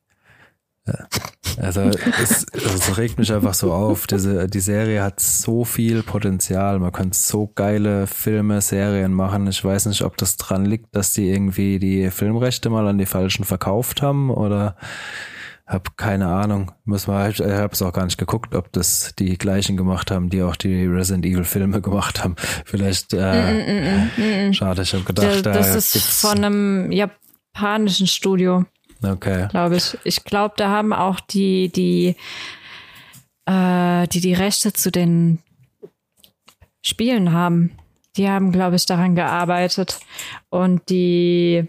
Also es, es regt mich einfach so auf. Diese, die Serie hat so viel Potenzial. Man könnte so geile Filme, Serien machen. Ich weiß nicht, ob das dran liegt, dass die irgendwie die Filmrechte mal an die Falschen verkauft haben oder hab keine Ahnung. Muss man halt, ich habe es auch gar nicht geguckt, ob das die gleichen gemacht haben, die auch die Resident Evil Filme gemacht haben. Vielleicht äh, mm, mm, mm, schade, ich habe gedacht, das, das ist von einem ja, japanischen Studio. Okay. Glaube ich. Ich glaube, da haben auch die, die, äh, die die Rechte zu den Spielen haben. Die haben, glaube ich, daran gearbeitet. Und die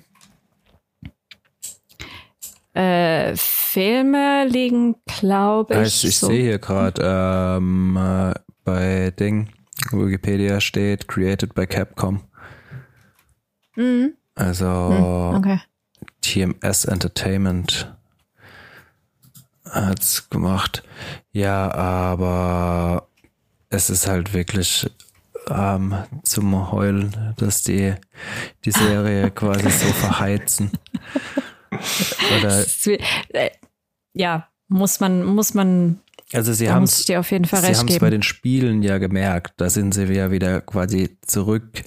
äh, Filme liegen, glaube ich. Also ich so. sehe hier gerade ähm, äh, bei Ding, Wikipedia steht, created by Capcom. Mhm. Also mhm. Okay. TMS Entertainment hat's gemacht. Ja, aber es ist halt wirklich ähm, zum Heulen, dass die die Serie quasi so verheizen. Oder äh, ja, muss man muss man also sie haben es auf jeden Fall Sie haben es bei den Spielen ja gemerkt, da sind sie ja wieder quasi zurück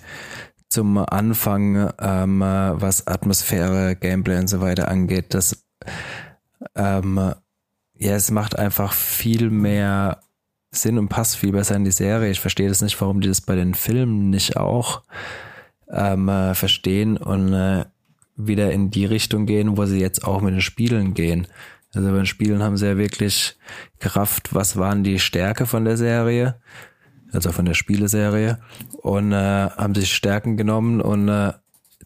zum Anfang, ähm, was Atmosphäre, Gameplay und so weiter angeht. Das ähm, ja, es macht einfach viel mehr Sinn und passt viel besser in die Serie. Ich verstehe das nicht, warum die das bei den Filmen nicht auch ähm, äh, verstehen und äh, wieder in die Richtung gehen, wo sie jetzt auch mit den Spielen gehen. Also bei den Spielen haben sie ja wirklich Kraft, was waren die Stärke von der Serie, also von der Spieleserie, und äh, haben sich Stärken genommen und äh,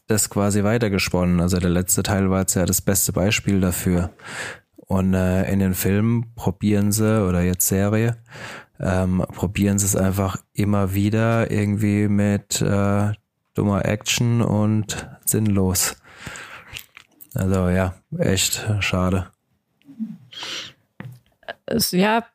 das quasi weitergesponnen. Also der letzte Teil war jetzt ja das beste Beispiel dafür. Und äh, in den Filmen probieren sie, oder jetzt Serie, ähm, probieren sie es einfach immer wieder irgendwie mit äh, dummer Action und sinnlos. Also ja, echt schade. Ja,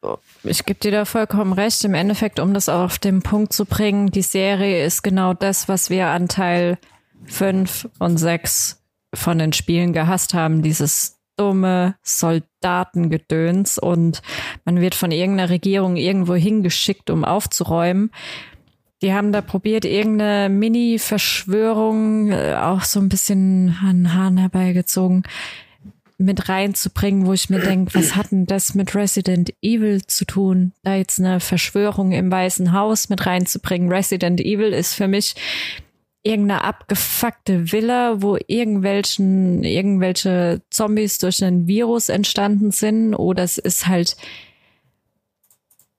ich gebe dir da vollkommen recht. Im Endeffekt, um das auf den Punkt zu bringen, die Serie ist genau das, was wir an Teil 5 und 6 von den Spielen gehasst haben. Dieses dumme Soldatengedöns und man wird von irgendeiner Regierung irgendwo hingeschickt, um aufzuräumen. Die haben da probiert, irgendeine Mini-Verschwörung, äh, auch so ein bisschen an Haaren herbeigezogen, mit reinzubringen, wo ich mir denke, was hat denn das mit Resident Evil zu tun? Da jetzt eine Verschwörung im Weißen Haus mit reinzubringen. Resident Evil ist für mich irgendeine abgefuckte Villa, wo irgendwelchen, irgendwelche Zombies durch einen Virus entstanden sind, oder es ist halt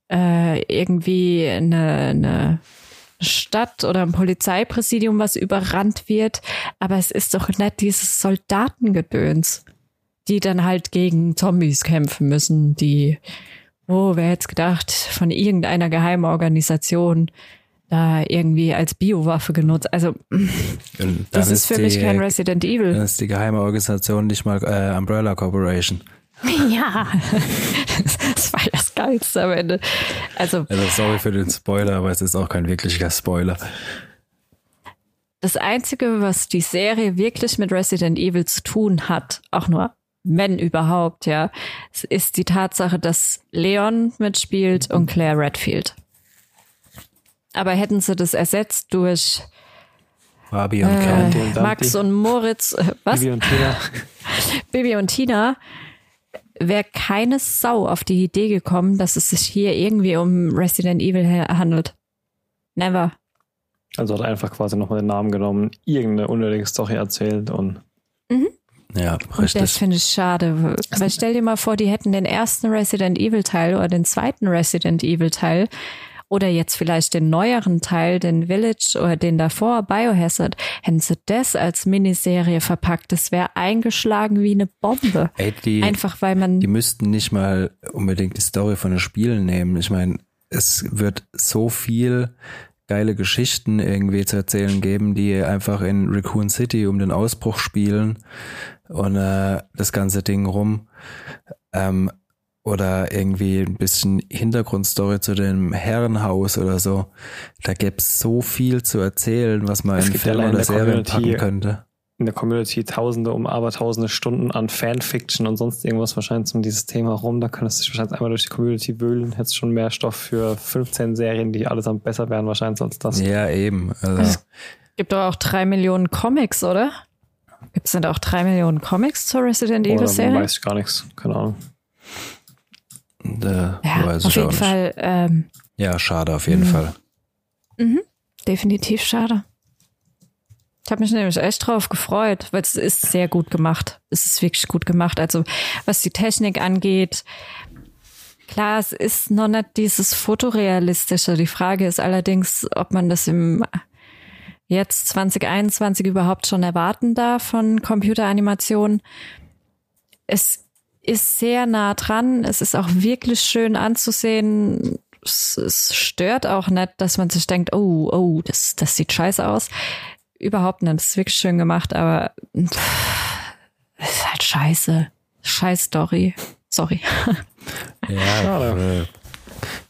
äh, irgendwie eine, eine Stadt oder ein Polizeipräsidium, was überrannt wird, aber es ist doch nicht dieses Soldatengedöns, die dann halt gegen Zombies kämpfen müssen, die, oh, wer hätte gedacht, von irgendeiner Geheimorganisation da irgendwie als Biowaffe genutzt. Also das ist, ist für die, mich kein Resident Evil. Das ist die geheime Organisation nicht mal äh, Umbrella Corporation. Ja, das war das Geilste am Ende. Also, also sorry für den Spoiler, aber es ist auch kein wirklicher Spoiler. Das Einzige, was die Serie wirklich mit Resident Evil zu tun hat, auch nur wenn überhaupt, ja, ist die Tatsache, dass Leon mitspielt und Claire Redfield. Aber hätten sie das ersetzt durch Barbie und äh, Max und Moritz, äh, was? Bibi und Tina. Bibi und Tina wäre keine Sau auf die Idee gekommen, dass es sich hier irgendwie um Resident Evil handelt. Never. Also hat einfach quasi nochmal den Namen genommen, irgendeine unnötige Story erzählt und. Mhm. Ja, richtig. Und das finde ich schade. Weil stell dir mal vor, die hätten den ersten Resident Evil Teil oder den zweiten Resident Evil Teil oder jetzt vielleicht den neueren Teil, den Village oder den davor, Biohazard, hätten sie das als Miniserie verpackt. Das wäre eingeschlagen wie eine Bombe. Ey, die, Einfach weil man. Die müssten nicht mal unbedingt die Story von den Spielen nehmen. Ich meine, es wird so viel geile Geschichten irgendwie zu erzählen geben, die einfach in Raccoon City um den Ausbruch spielen und äh, das ganze Ding rum. Ähm, oder irgendwie ein bisschen Hintergrundstory zu dem Herrenhaus oder so. Da gäbe es so viel zu erzählen, was man es in Film oder Serien packen könnte. In der Community tausende um aber tausende Stunden an Fanfiction und sonst irgendwas wahrscheinlich um dieses Thema rum. Da könntest du dich wahrscheinlich einmal durch die Community wühlen. Hättest schon mehr Stoff für 15 Serien, die allesamt besser wären wahrscheinlich als das. Ja, eben. Also. Es gibt doch auch drei Millionen Comics, oder? Gibt es denn da auch drei Millionen Comics zur Resident Evil Serie? Weiß ich gar nichts. Keine Ahnung. Da ja, weiß auf jeden Fall. Ähm, ja, schade, auf jeden mh. Fall. Mhm, definitiv schade. Ich habe mich nämlich echt drauf gefreut, weil es ist sehr gut gemacht. Es ist wirklich gut gemacht. Also was die Technik angeht, klar, es ist noch nicht dieses fotorealistische. Die Frage ist allerdings, ob man das im jetzt 2021 überhaupt schon erwarten darf von Computeranimationen. Es ist sehr nah dran. Es ist auch wirklich schön anzusehen. Es, es stört auch nicht, dass man sich denkt, oh, oh, das, das sieht scheiße aus. Überhaupt nicht. Das ist wirklich schön gemacht, aber pff, es ist halt scheiße. Scheiß Story. Sorry. Ja, äh,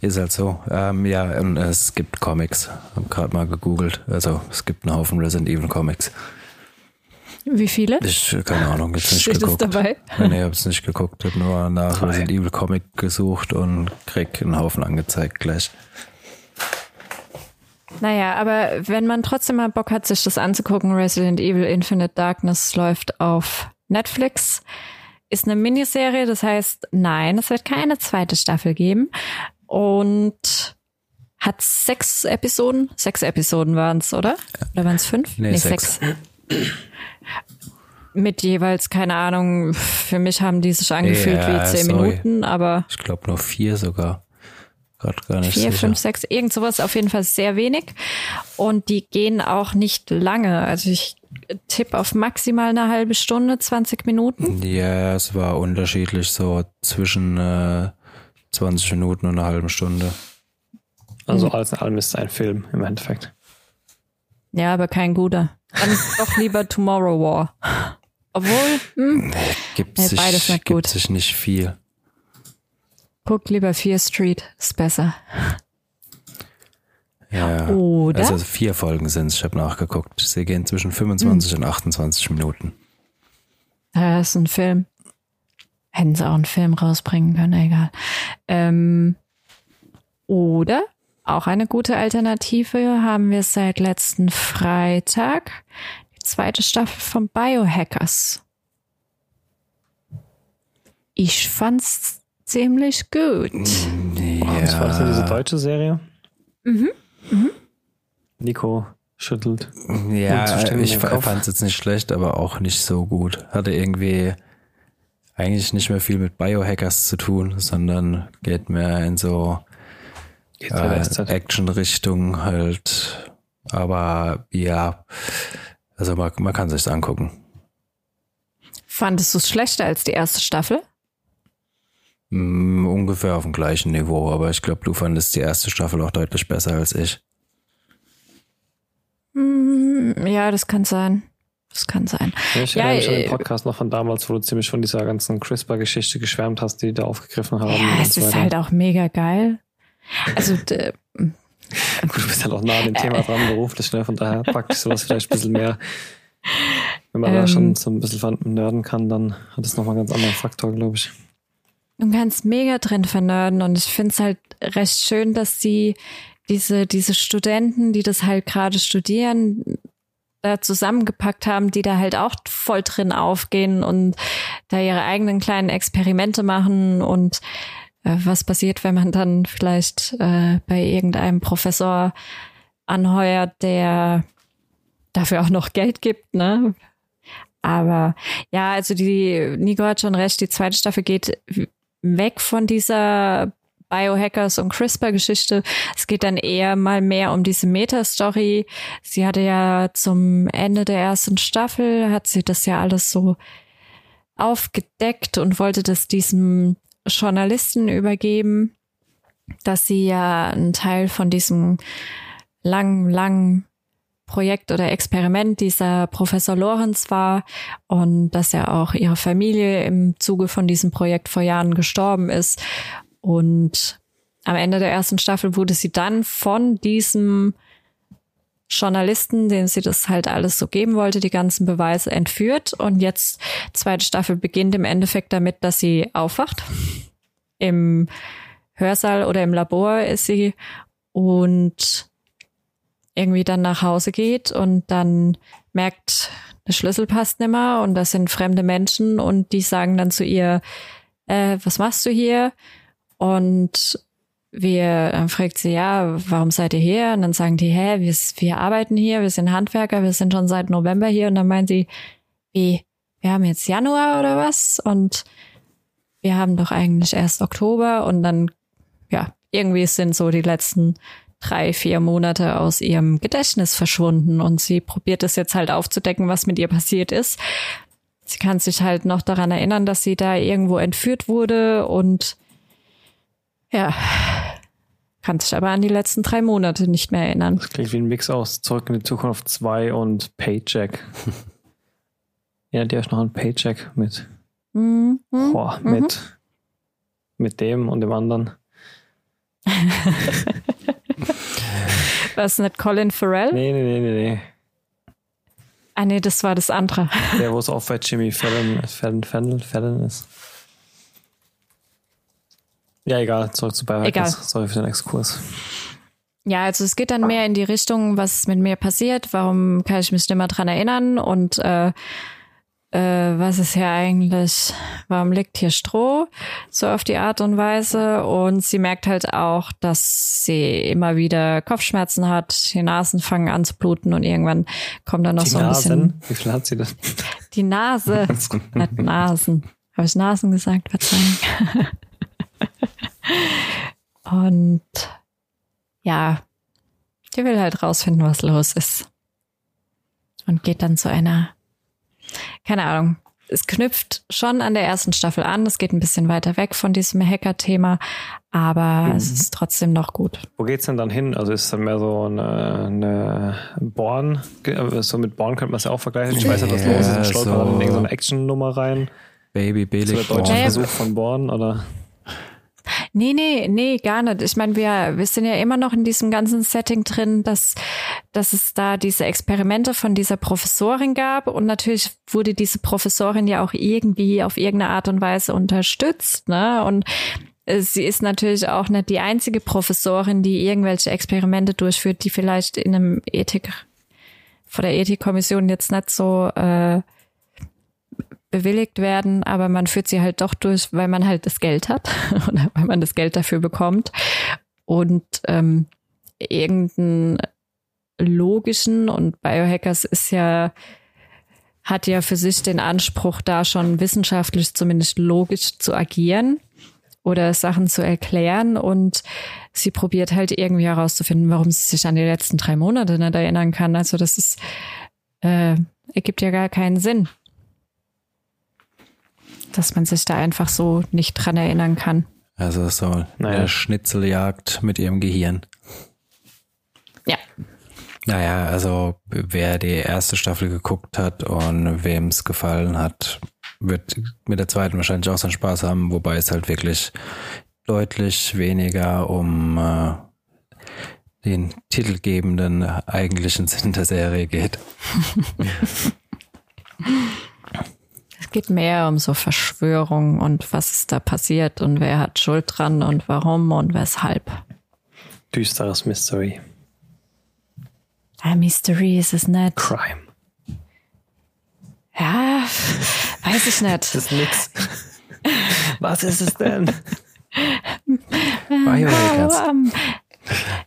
ist halt so. Ähm, ja, und es gibt Comics. Hab gerade mal gegoogelt. Also es gibt einen Haufen Resident Evil Comics. Wie viele? Ich, keine Ahnung, jetzt nicht Steht geguckt. es dabei? Nee, ich hab's nicht geguckt. Hab nur nach. Resident Evil Comic gesucht und krieg einen Haufen angezeigt gleich. Naja, aber wenn man trotzdem mal Bock hat, sich das anzugucken, Resident Evil Infinite Darkness läuft auf Netflix. Ist eine Miniserie, das heißt, nein, es wird keine zweite Staffel geben. Und hat sechs Episoden. Sechs Episoden waren es, oder? Oder waren es fünf? Nee, sechs. Mit jeweils, keine Ahnung, für mich haben die sich angefühlt Ja, wie zehn sorry. Minuten, aber Ich glaube nur vier sogar. Gerade gar nicht vier, sicher. fünf, sechs, irgend sowas auf jeden Fall sehr wenig. Und die gehen auch nicht lange. Also ich tippe auf maximal eine halbe Stunde, 20 Minuten. Ja, es war unterschiedlich, so zwischen äh, 20 Minuten und einer halben Stunde. Also alles in allem ist es ein Film im Endeffekt. Ja, aber kein guter. Dann doch lieber Tomorrow War. Obwohl, hm, Gibt Nee, sich, beides nicht gibt gut. sich nicht viel. Guck lieber Fear Street, ist besser. Ja. Oder? Also vier Folgen sind es, ich habe nachgeguckt. Sie gehen zwischen 25 und 28 Minuten. Ja, ist ein Film. Hätten sie auch einen Film rausbringen können, egal. Ähm, oder auch eine gute Alternative haben wir seit letzten Freitag die zweite Staffel von Biohackers. Ich fand's ziemlich gut. Oh, das war denn diese deutsche Serie? Mhm. Nico schüttelt. Ja, ich fand es jetzt nicht schlecht, aber auch nicht so gut. Hatte irgendwie eigentlich nicht mehr viel mit Biohackers zu tun, sondern geht mehr in so äh. Action-Richtung halt. Aber ja, also man, man kann sich's angucken. Fandest du es schlechter als die erste Staffel? Mm, ungefähr auf dem gleichen Niveau, aber ich glaube, du fandest die erste Staffel auch deutlich besser als ich. Hm, ja, das kann sein. Das kann sein. Ja, ich Ja, erinnere mich an äh, den Podcast noch von damals, wo du ziemlich von dieser ganzen CRISPR-Geschichte geschwärmt hast, die die da aufgegriffen haben. Ja, und es ist weiter. halt auch mega geil. Also, d- Gut, du bist halt auch nah an dem Thema dran beruflich, ne? Von daher packt sowas vielleicht ein bisschen mehr. Wenn man da Ähm. schon so ein bisschen von nerden kann, dann hat es nochmal einen ganz anderen Faktor, glaube ich. Du kannst mega drin vernörden und ich finde es halt recht schön, dass die diese, diese Studenten, die das halt gerade studieren, da zusammengepackt haben, die da halt auch voll drin aufgehen und da ihre eigenen kleinen Experimente machen und äh, was passiert, wenn man dann vielleicht äh, bei irgendeinem Professor anheuert, der dafür auch noch Geld gibt, ne? Aber ja, also die Nico hat schon recht, die zweite Staffel geht weg von dieser Biohackers und CRISPR-Geschichte. Es geht dann eher mal mehr um diese Meta-Story. Sie hatte ja zum Ende der ersten Staffel, hat sie das ja alles so aufgedeckt und wollte das diesem Journalisten übergeben, dass sie ja ein Teil von diesem langen, langen Projekt oder Experiment dieser Professor Lorenz war und dass ja auch ihre Familie im Zuge von diesem Projekt vor Jahren gestorben ist. Und am Ende der ersten Staffel wurde sie dann von diesem Journalisten, dem sie das halt alles so geben wollte, die ganzen Beweise entführt. Und jetzt, zweite Staffel beginnt im Endeffekt damit, dass sie aufwacht. Im Hörsaal oder im Labor ist sie und irgendwie dann nach Hause geht und dann merkt, der Schlüssel passt nimmer und das sind fremde Menschen und die sagen dann zu ihr, äh, was machst du hier? Und wir, dann fragt sie, ja, warum seid ihr hier? Und dann sagen die, hä, wir, wir arbeiten hier, wir sind Handwerker, wir sind schon seit November hier. Und dann meint sie, wie, wir haben jetzt Januar oder was? Und wir haben doch eigentlich erst Oktober. Und dann, ja, irgendwie sind so die letzten drei, vier Monate aus ihrem Gedächtnis verschwunden und sie probiert es jetzt halt aufzudecken, was mit ihr passiert ist. sie kann sich halt noch daran erinnern, dass sie da irgendwo entführt wurde und ja, kann sich aber an die letzten drei Monate nicht mehr erinnern. Das klingt wie ein Mix aus Zurück in die Zukunft 2 und Paycheck. Erinnert ihr euch noch an Paycheck mit? Mhm. Boah, mhm. mit, mit dem und dem anderen. Was nicht Colin Farrell? Nee, nee, nee, nee, nee. Ah, nee, das war das andere. Der, wo es auch bei Jimmy Fallon, Fallon, Fallon, Fallon ist. Ja, egal, zurück zu Biohackers. Sorry für den Exkurs. Ja, also es geht dann mehr in die Richtung, was mit mir passiert, warum kann ich mich nicht mehr dran erinnern und äh, äh, was ist hier eigentlich, warum liegt hier Stroh, so auf die Art und Weise. Und sie merkt halt auch, dass sie immer wieder Kopfschmerzen hat, die Nasen fangen an zu bluten und irgendwann kommt dann noch die so ein Nasen? bisschen. Wie viel hat sie denn? Die Nase. Hat Nasen. Habe ich Nasen gesagt? Verzeihung. Und ja, die will halt rausfinden, was los ist. Und geht dann zu einer, keine Ahnung, es knüpft schon an der ersten Staffel an. Es geht ein bisschen weiter weg von diesem Hacker-Thema, aber mhm. es ist trotzdem noch gut. Wo geht's denn dann hin? Also ist es dann mehr so eine, eine Born, so mit Born könnte man es ja auch vergleichen. Ich weiß ja, was los ist. Dann stolpert so. dann in so eine Action-Nummer rein. Baby Billig. So der deutsche Versuch von Born, oder? Nee, nee, nee, gar nicht. Ich meine, wir, wir sind ja immer noch in diesem ganzen Setting drin, dass, dass es da diese Experimente von dieser Professorin gab und natürlich wurde diese Professorin ja auch irgendwie auf irgendeine Art und Weise unterstützt, ne? Und sie ist natürlich auch nicht die einzige Professorin, die irgendwelche Experimente durchführt, die vielleicht in einem Ethik, vor der Ethikkommission jetzt nicht so äh, bewilligt werden, aber man führt sie halt doch durch, weil man halt das Geld hat oder weil man das Geld dafür bekommt. Und ähm, irgendeinen logischen und Biohackers ist ja hat ja für sich den Anspruch, da schon wissenschaftlich zumindest logisch zu agieren oder Sachen zu erklären. Und sie probiert halt irgendwie herauszufinden, warum sie sich an die letzten drei Monate nicht erinnern kann. Also das ist äh, ergibt ja gar keinen Sinn dass man sich da einfach so nicht dran erinnern kann. Also so naja. eine Schnitzeljagd mit ihrem Gehirn. Ja. Naja, also wer die erste Staffel geguckt hat und wem es gefallen hat, wird mit der zweiten wahrscheinlich auch seinen Spaß haben, wobei es halt wirklich deutlich weniger um äh, den titelgebenden eigentlichen Sinn der Serie geht. geht mehr um so Verschwörungen und was ist da passiert und wer hat Schuld dran und warum und weshalb. Düsteres Mystery. Ein Mystery ist es nicht. Crime. Ja, weiß ich nicht. Das ist nix. Was ist es denn? Biohackers.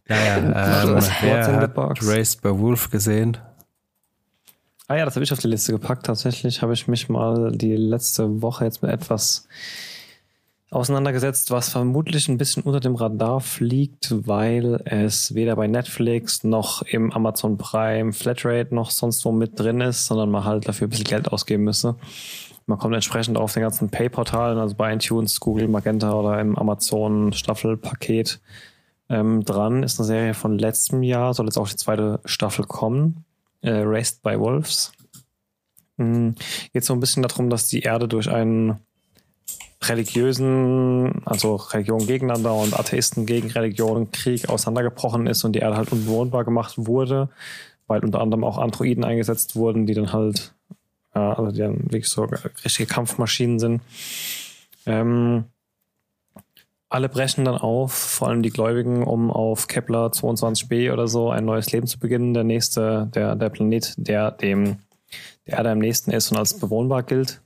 Naja, ähm, wer hat Raised by Wolf gesehen? Ah ja, das habe ich auf die Liste gepackt. Tatsächlich habe ich mich mal die letzte Woche jetzt mit etwas auseinandergesetzt, was vermutlich ein bisschen unter dem Radar fliegt, weil es weder bei Netflix noch im Amazon Prime Flatrate noch sonst wo mit drin ist, sondern man halt dafür ein bisschen Geld ausgeben müsste. Man kommt entsprechend auf den ganzen Pay-Portalen, also bei iTunes, Google, Magenta oder im Amazon Staffelpaket ähm, dran. Ist eine Serie von letztem Jahr, soll jetzt auch die zweite Staffel kommen äh, Raised by Wolves. Mhm. Geht so ein bisschen darum, dass die Erde durch einen religiösen, also Religion gegeneinander und Atheisten gegen Religion, Krieg auseinandergebrochen ist und die Erde halt unbewohnbar gemacht wurde, weil unter anderem auch Androiden eingesetzt wurden, die dann halt, äh, also die dann wirklich so richtige Kampfmaschinen sind. Ähm, alle brechen dann auf, vor allem die Gläubigen, um auf Kepler 22b oder so ein neues Leben zu beginnen. Der nächste, der, der Planet, der dem der Erde am nächsten ist und als bewohnbar gilt.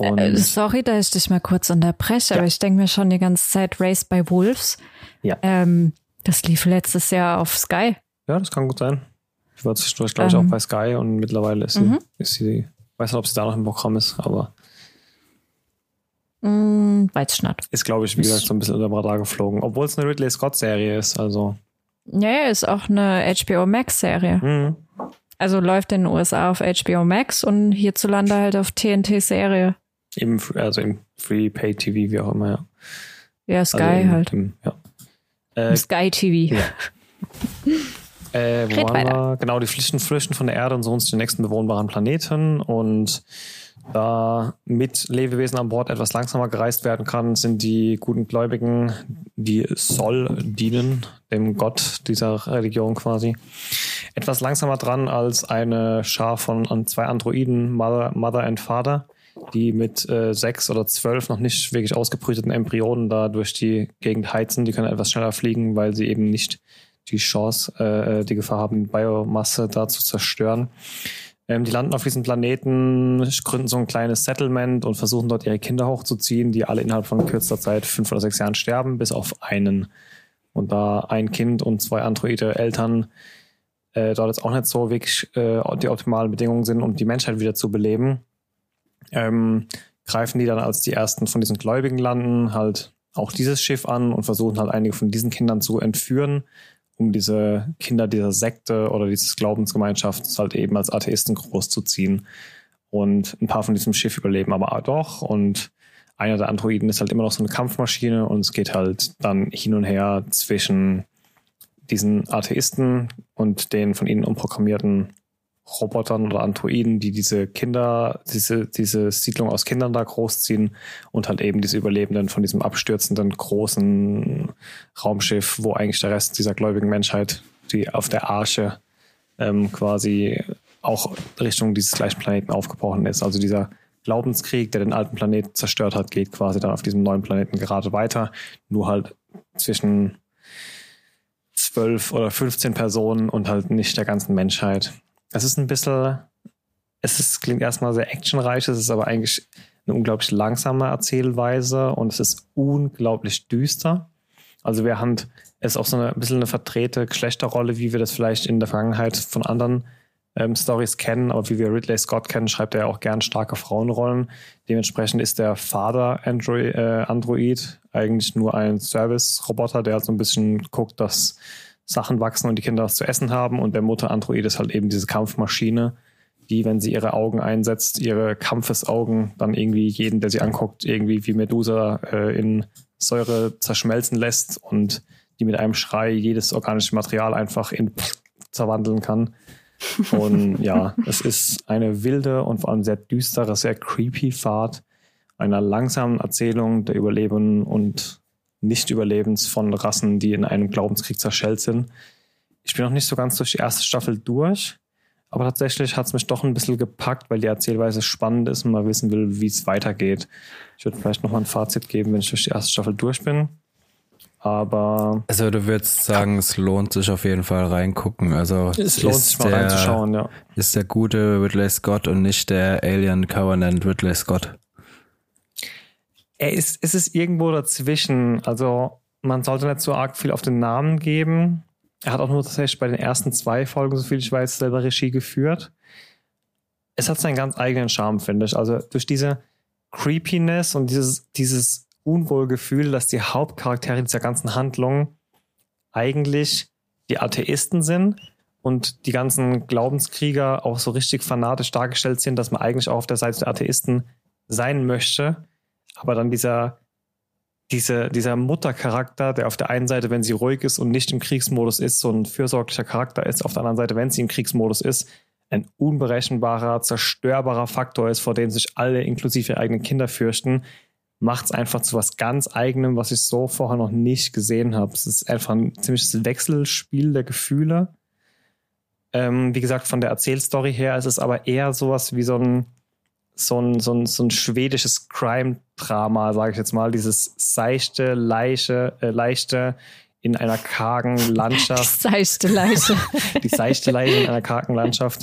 Äh, sorry, dass ich dich mal kurz unterbreche, ja. aber ich denke mir schon die ganze Zeit Race by Wolves. Ja. Ähm, das lief letztes Jahr auf Sky. Ja, das kann gut sein. Ich war zwischendurch, glaube ich, ähm. auch bei Sky und mittlerweile ist sie, mhm. ist sie, weiß nicht, ob sie da noch im Programm ist, aber Mm, weiß nicht. Ist, glaube ich, wie gesagt, so ein bisschen unter dem Radar geflogen. Obwohl es eine Ridley Scott-Serie ist, also. Ja, ist auch eine HBO Max-Serie. Mhm. Also läuft in den USA auf HBO Max und hierzulande halt auf TNT-Serie. Im, also im Free Pay TV, wie auch immer, ja. Ja, Sky also im, halt. Im, ja. Äh, Sky TV. Ja. Äh, wo waren wir? Genau, die flüchten, flüchten von der Erde und suchen sich den nächsten bewohnbaren Planeten. Und da mit Lebewesen an Bord etwas langsamer gereist werden kann, sind die guten Gläubigen, die soll dienen, dem Gott dieser Religion quasi, etwas langsamer dran als eine Schar von zwei Androiden, Mother, Mother and Father, die mit äh, sechs oder zwölf noch nicht wirklich ausgebrüteten Embryonen da durch die Gegend heizen. Die können etwas schneller fliegen, weil sie eben nicht die Chance, äh, die Gefahr haben, Biomasse da zu zerstören. Ähm, die landen auf diesem Planeten, gründen so ein kleines Settlement und versuchen dort ihre Kinder hochzuziehen, die alle innerhalb von kürzester Zeit, fünf oder sechs Jahren sterben, bis auf einen. Und da ein Kind und zwei androide Eltern äh, dort jetzt auch nicht so wirklich äh, die optimalen Bedingungen sind, um die Menschheit wieder zu beleben, ähm, greifen die dann als die ersten von diesen Gläubigen landen halt auch dieses Schiff an und versuchen halt einige von diesen Kindern zu entführen um diese Kinder dieser Sekte oder dieses Glaubensgemeinschaft halt eben als Atheisten großzuziehen. Und ein paar von diesem Schiff überleben aber doch. Und einer der Androiden ist halt immer noch so eine Kampfmaschine und es geht halt dann hin und her zwischen diesen Atheisten und den von ihnen umprogrammierten Robotern oder Androiden, die diese Kinder, diese, diese Siedlung aus Kindern da großziehen und halt eben diese Überlebenden von diesem abstürzenden großen Raumschiff, wo eigentlich der Rest dieser gläubigen Menschheit, die auf der Arche ähm, quasi auch Richtung dieses gleichen Planeten aufgebrochen ist. Also dieser Glaubenskrieg, der den alten Planeten zerstört hat, geht quasi dann auf diesem neuen Planeten gerade weiter. Nur halt zwischen zwölf oder 15 Personen und halt nicht der ganzen Menschheit es ist ein bisschen, es ist, klingt erstmal sehr actionreich, es ist aber eigentlich eine unglaublich langsame Erzählweise und es ist unglaublich düster. Also während es auch so eine, ein bisschen eine verdrehte Geschlechterrolle, wie wir das vielleicht in der Vergangenheit von anderen ähm, Stories kennen, aber wie wir Ridley Scott kennen, schreibt er auch gern starke Frauenrollen. Dementsprechend ist der Vater Android, äh, Android eigentlich nur ein Service-Roboter, der halt so ein bisschen guckt, dass Sachen wachsen und die Kinder was zu essen haben. Und der Mutter Android ist halt eben diese Kampfmaschine, die, wenn sie ihre Augen einsetzt, ihre Kampfesaugen dann irgendwie jeden, der sie anguckt, irgendwie wie Medusa äh, in Säure zerschmelzen lässt und die mit einem Schrei jedes organische Material einfach in zerwandeln kann. Und ja, es ist eine wilde und vor allem sehr düstere, sehr creepy Fahrt einer langsamen Erzählung der Überleben und nicht-Überlebens von Rassen, die in einem Glaubenskrieg zerschellt sind. Ich bin noch nicht so ganz durch die erste Staffel durch, aber tatsächlich hat es mich doch ein bisschen gepackt, weil die Erzählweise spannend ist und man wissen will, wie es weitergeht. Ich würde vielleicht noch mal ein Fazit geben, wenn ich durch die erste Staffel durch bin. Aber. Also du würdest sagen, es lohnt sich auf jeden Fall reingucken. Also es lohnt sich mal der, reinzuschauen, ja. Ist der gute Ridley Scott und nicht der Alien Covenant Ridley Scott er ist, es ist irgendwo dazwischen. Also man sollte nicht so arg viel auf den Namen geben. Er hat auch nur tatsächlich bei den ersten zwei Folgen, so viel ich weiß, selber Regie geführt. Es hat seinen ganz eigenen Charme, finde ich. Also durch diese Creepiness und dieses, dieses Unwohlgefühl, dass die Hauptcharaktere dieser ganzen Handlung eigentlich die Atheisten sind und die ganzen Glaubenskrieger auch so richtig fanatisch dargestellt sind, dass man eigentlich auch auf der Seite der Atheisten sein möchte aber dann dieser, diese, dieser Muttercharakter, der auf der einen Seite, wenn sie ruhig ist und nicht im Kriegsmodus ist, so ein fürsorglicher Charakter ist, auf der anderen Seite, wenn sie im Kriegsmodus ist, ein unberechenbarer, zerstörbarer Faktor ist, vor dem sich alle inklusive ihre eigenen Kinder fürchten, macht es einfach zu was ganz eigenem, was ich so vorher noch nicht gesehen habe. Es ist einfach ein ziemliches Wechselspiel der Gefühle. Ähm, wie gesagt, von der Erzählstory her ist es aber eher sowas wie so ein so ein, so ein, so ein schwedisches Crime-Drama, sage ich jetzt mal, dieses seichte, leiche, äh, leichte in einer kargen Landschaft. Die seichte Leiche. die seichte Leiche in einer kargen Landschaft.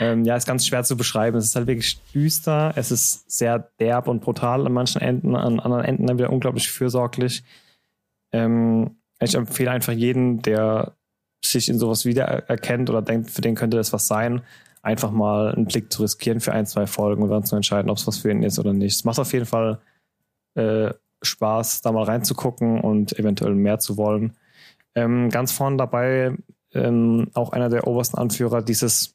Ähm, ja, ist ganz schwer zu beschreiben. Es ist halt wirklich düster. Es ist sehr derb und brutal an manchen Enden, an anderen Enden dann wieder unglaublich fürsorglich. Ähm, ich empfehle einfach jeden, der sich in sowas wiedererkennt oder denkt, für den könnte das was sein, einfach mal einen Blick zu riskieren für ein, zwei Folgen und dann zu entscheiden, ob es was für ihn ist oder nicht. Es macht auf jeden Fall äh, Spaß, da mal reinzugucken und eventuell mehr zu wollen. Ähm, ganz vorne dabei ähm, auch einer der obersten Anführer dieses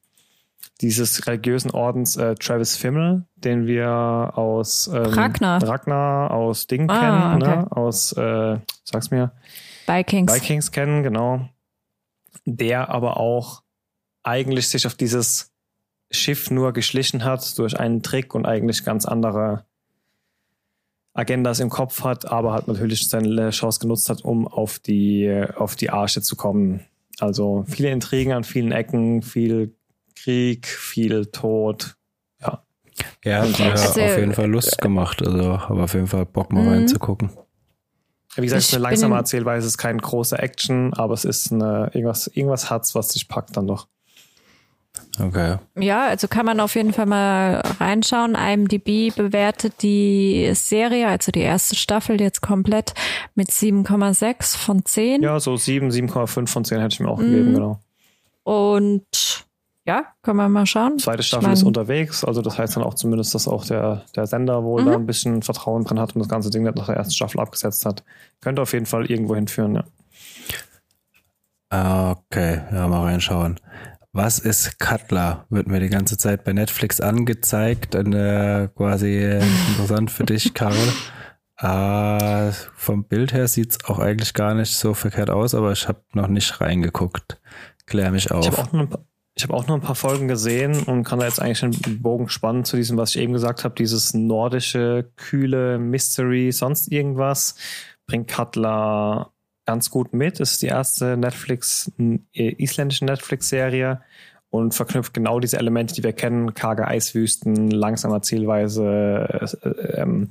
dieses religiösen Ordens äh, Travis Fimmel, den wir aus ähm, Ragnar. Ragnar aus Ding ah, kennen, okay. ne? aus, äh, sag's mir, Vikings. Vikings kennen, genau. Der aber auch eigentlich sich auf dieses Schiff nur geschlichen hat durch einen Trick und eigentlich ganz andere Agendas im Kopf hat, aber hat natürlich seine Chance genutzt hat, um auf die, auf die Arche zu kommen. Also viele Intrigen an vielen Ecken, viel Krieg, viel Tod. Ja. Ja, hat mir also, auf jeden Fall Lust gemacht. Also habe auf jeden Fall Bock mal mhm. reinzugucken. Wie gesagt, es ist eine langsame Erzählweise, es ist kein großer Action, aber es ist eine, irgendwas, irgendwas hat's, was dich packt dann doch. Okay. Ja, also kann man auf jeden Fall mal reinschauen. IMDb bewertet die Serie, also die erste Staffel jetzt komplett mit 7,6 von 10. Ja, so 7, 7,5 von 10 hätte ich mir auch gegeben, mm. genau. Und ja, können wir mal schauen. Zweite Staffel ich mein, ist unterwegs, also das heißt dann auch zumindest, dass auch der, der Sender wohl mhm. da ein bisschen Vertrauen drin hat und das ganze Ding nicht nach der ersten Staffel abgesetzt hat. Könnte auf jeden Fall irgendwo hinführen, ja. Ah, okay, ja, mal reinschauen. Was ist Cutler? Wird mir die ganze Zeit bei Netflix angezeigt und äh, quasi interessant für dich, Karl. Äh, vom Bild her sieht es auch eigentlich gar nicht so verkehrt aus, aber ich habe noch nicht reingeguckt. Klär mich auf. Ich habe auch, ein paar, hab auch nur ein paar Folgen gesehen und kann da jetzt eigentlich den Bogen spannen zu diesem, was ich eben gesagt habe, dieses nordische, kühle Mystery, sonst irgendwas, bringt Cutler ganz gut mit. Es ist die erste Netflix, äh, isländische Netflix-Serie und verknüpft genau diese Elemente, die wir kennen: karge Eiswüsten, langsamer Zielweise, äh, ähm,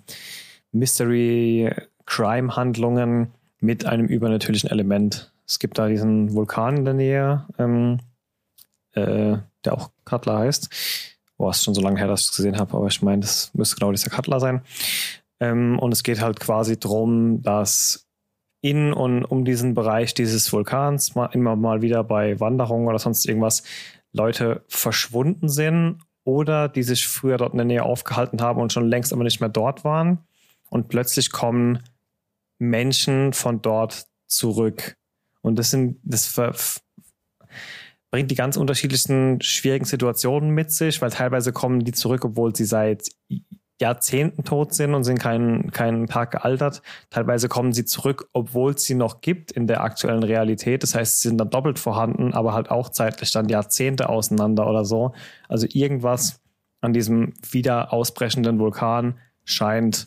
Mystery, Crime-Handlungen mit einem übernatürlichen Element. Es gibt da diesen Vulkan in der Nähe, ähm, äh, der auch Cutler heißt. Boah, ist schon so lange her, dass ich es gesehen habe, aber ich meine, das müsste genau dieser Cutler sein. Ähm, und es geht halt quasi darum, dass in und um diesen Bereich dieses Vulkans mal, immer mal wieder bei Wanderungen oder sonst irgendwas Leute verschwunden sind oder die sich früher dort in der Nähe aufgehalten haben und schon längst aber nicht mehr dort waren. Und plötzlich kommen Menschen von dort zurück. Und das sind, das bringt die ganz unterschiedlichsten schwierigen Situationen mit sich, weil teilweise kommen die zurück, obwohl sie seit Jahrzehnten tot sind und sind keinen keinen Tag gealtert. Teilweise kommen sie zurück, obwohl es sie noch gibt in der aktuellen Realität. Das heißt, sie sind dann doppelt vorhanden, aber halt auch zeitlich dann Jahrzehnte auseinander oder so. Also irgendwas an diesem wieder ausbrechenden Vulkan scheint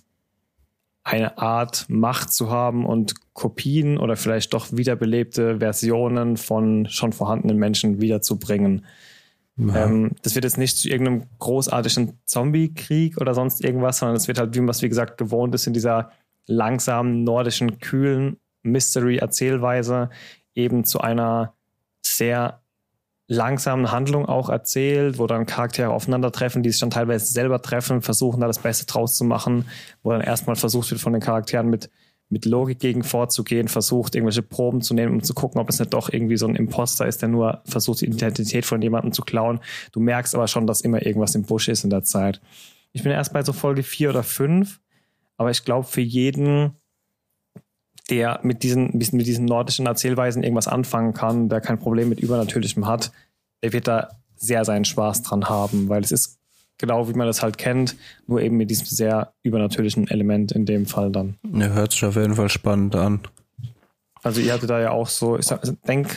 eine Art Macht zu haben und Kopien oder vielleicht doch wiederbelebte Versionen von schon vorhandenen Menschen wiederzubringen. Ähm, das wird jetzt nicht zu irgendeinem großartigen Zombie-Krieg oder sonst irgendwas, sondern es wird halt, wie man es wie gesagt gewohnt ist, in dieser langsamen, nordischen, kühlen Mystery-Erzählweise eben zu einer sehr langsamen Handlung auch erzählt, wo dann Charaktere aufeinandertreffen, die sich dann teilweise selber treffen, versuchen da das Beste draus zu machen, wo dann erstmal versucht wird von den Charakteren mit mit Logik gegen vorzugehen, versucht, irgendwelche Proben zu nehmen, um zu gucken, ob es nicht doch irgendwie so ein Imposter ist, der nur versucht, die Identität von jemandem zu klauen. Du merkst aber schon, dass immer irgendwas im Busch ist in der Zeit. Ich bin erst bei so Folge vier oder fünf, aber ich glaube, für jeden, der mit diesen, mit diesen nordischen Erzählweisen irgendwas anfangen kann, der kein Problem mit Übernatürlichem hat, der wird da sehr seinen Spaß dran haben, weil es ist genau wie man das halt kennt, nur eben mit diesem sehr übernatürlichen Element in dem Fall dann. Ja, hört sich auf jeden Fall spannend an. Also ihr hattet da ja auch so, ich denke,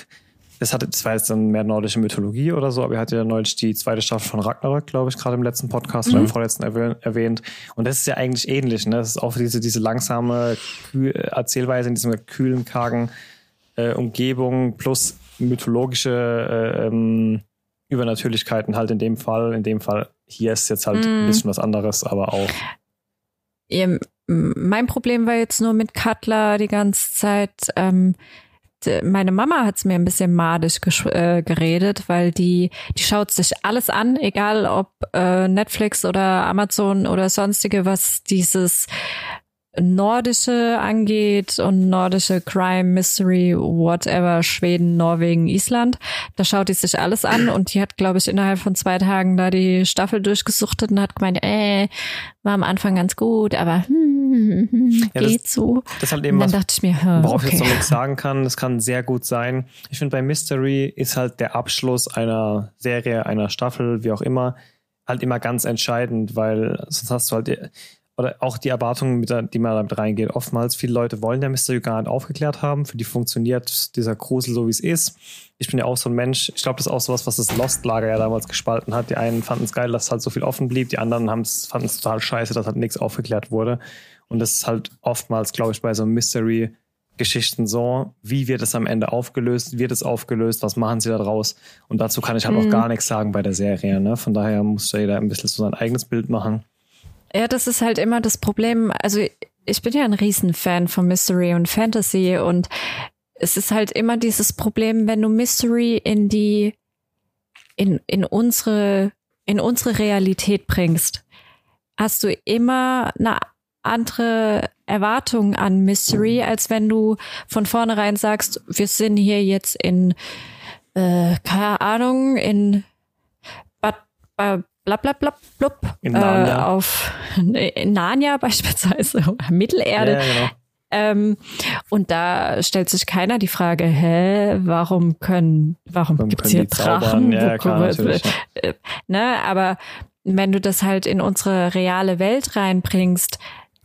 das hatte, das war jetzt dann mehr nordische Mythologie oder so, aber ihr hattet ja neulich die zweite Staffel von Ragnarök, glaube ich, gerade im letzten Podcast mhm. oder im vorletzten erwähnt. Und das ist ja eigentlich ähnlich, ne? Das ist auch diese, diese langsame Erzählweise in diesem kühlen, kargen äh, Umgebung plus mythologische äh, ähm, Übernatürlichkeiten halt in dem Fall. In dem Fall hier ist jetzt halt mm. ein bisschen was anderes, aber auch. Ja, mein Problem war jetzt nur mit Cutler die ganze Zeit. Ähm, meine Mama hat es mir ein bisschen madisch äh, geredet, weil die, die schaut sich alles an, egal ob äh, Netflix oder Amazon oder sonstige, was dieses Nordische angeht und nordische Crime, Mystery, whatever, Schweden, Norwegen, Island. Da schaut die sich alles an und die hat, glaube ich, innerhalb von zwei Tagen da die Staffel durchgesuchtet und hat gemeint, äh, war am Anfang ganz gut, aber hm, hm, ja, geht das, so. Das ist halt eben dann was, dachte ich mir, hm, worauf okay. ich jetzt noch nichts sagen kann. Das kann sehr gut sein. Ich finde, bei Mystery ist halt der Abschluss einer Serie, einer Staffel, wie auch immer, halt immer ganz entscheidend, weil sonst hast du halt oder auch die Erwartungen, die man damit reingeht. Oftmals, viele Leute wollen der Mystery gar nicht aufgeklärt haben. Für die funktioniert dieser Grusel so, wie es ist. Ich bin ja auch so ein Mensch. Ich glaube, das ist auch sowas, was das Lost-Lager ja damals gespalten hat. Die einen fanden es geil, dass halt so viel offen blieb. Die anderen fanden es total scheiße, dass halt nichts aufgeklärt wurde. Und das ist halt oftmals, glaube ich, bei so Mystery Geschichten so, wie wird es am Ende aufgelöst, wird es aufgelöst, was machen sie da draus? Und dazu kann ich halt mhm. auch gar nichts sagen bei der Serie. Ne? Von daher muss jeder ein bisschen so sein eigenes Bild machen. Ja, das ist halt immer das Problem. Also ich bin ja ein Riesenfan von Mystery und Fantasy und es ist halt immer dieses Problem, wenn du Mystery in die, in, in unsere, in unsere Realität bringst, hast du immer eine andere Erwartung an Mystery, als wenn du von vornherein sagst, wir sind hier jetzt in, äh, keine Ahnung, in Bad, Bad blablabla blub, in Narnia. Äh, auf in Narnia beispielsweise, Mittelerde. Ja, genau. Ähm, und da stellt sich keiner die Frage, hä, warum können, warum, warum gibt's hier Drachen? Ja, klar, äh, ne, aber wenn du das halt in unsere reale Welt reinbringst,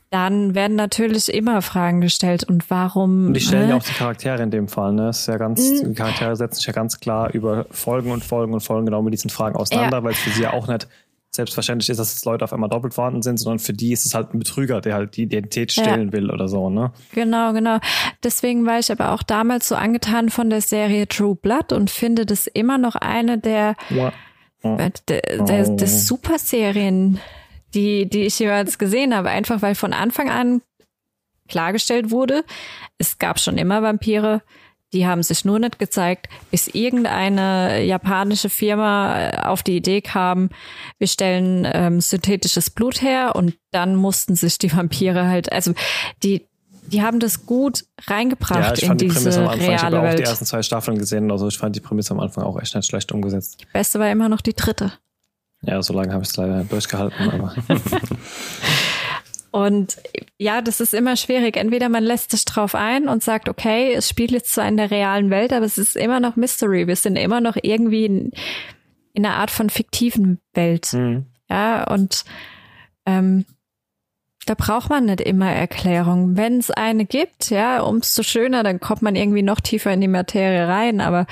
dann werden natürlich immer Fragen gestellt und warum. Und die stellen ne? ja auch die Charaktere in dem Fall, ne? Das ist ja ganz, mhm. die Charaktere setzen sich ja ganz klar über Folgen und Folgen und Folgen genau mit diesen Fragen auseinander, ja. weil es für sie ja auch nicht selbstverständlich ist, dass jetzt Leute auf einmal doppelt vorhanden sind, sondern für die ist es halt ein Betrüger, der halt die Identität stehlen ja. will oder so, ne? Genau, genau. Deswegen war ich aber auch damals so angetan von der Serie True Blood und finde das immer noch eine der, ja. Oh. der, der, der Superserien, die, die ich jeweils gesehen habe, einfach weil von Anfang an klargestellt wurde, es gab schon immer Vampire, die haben sich nur nicht gezeigt, bis irgendeine japanische Firma äh, auf die Idee kam, wir stellen ähm, synthetisches Blut her und dann mussten sich die Vampire halt, also die, die haben das gut reingebracht ja, in diese die am Anfang, ich habe auch die ersten zwei Staffeln gesehen, also ich fand die Prämisse am Anfang auch echt nicht schlecht umgesetzt. Die beste war immer noch die dritte. Ja, so lange habe ich es leider durchgehalten, aber. Und ja, das ist immer schwierig. Entweder man lässt sich drauf ein und sagt, okay, es spielt jetzt zwar in der realen Welt, aber es ist immer noch Mystery. Wir sind immer noch irgendwie in, in einer Art von fiktiven Welt. Mhm. Ja, und ähm, da braucht man nicht immer Erklärung. Wenn es eine gibt, ja, umso schöner, dann kommt man irgendwie noch tiefer in die Materie rein. Aber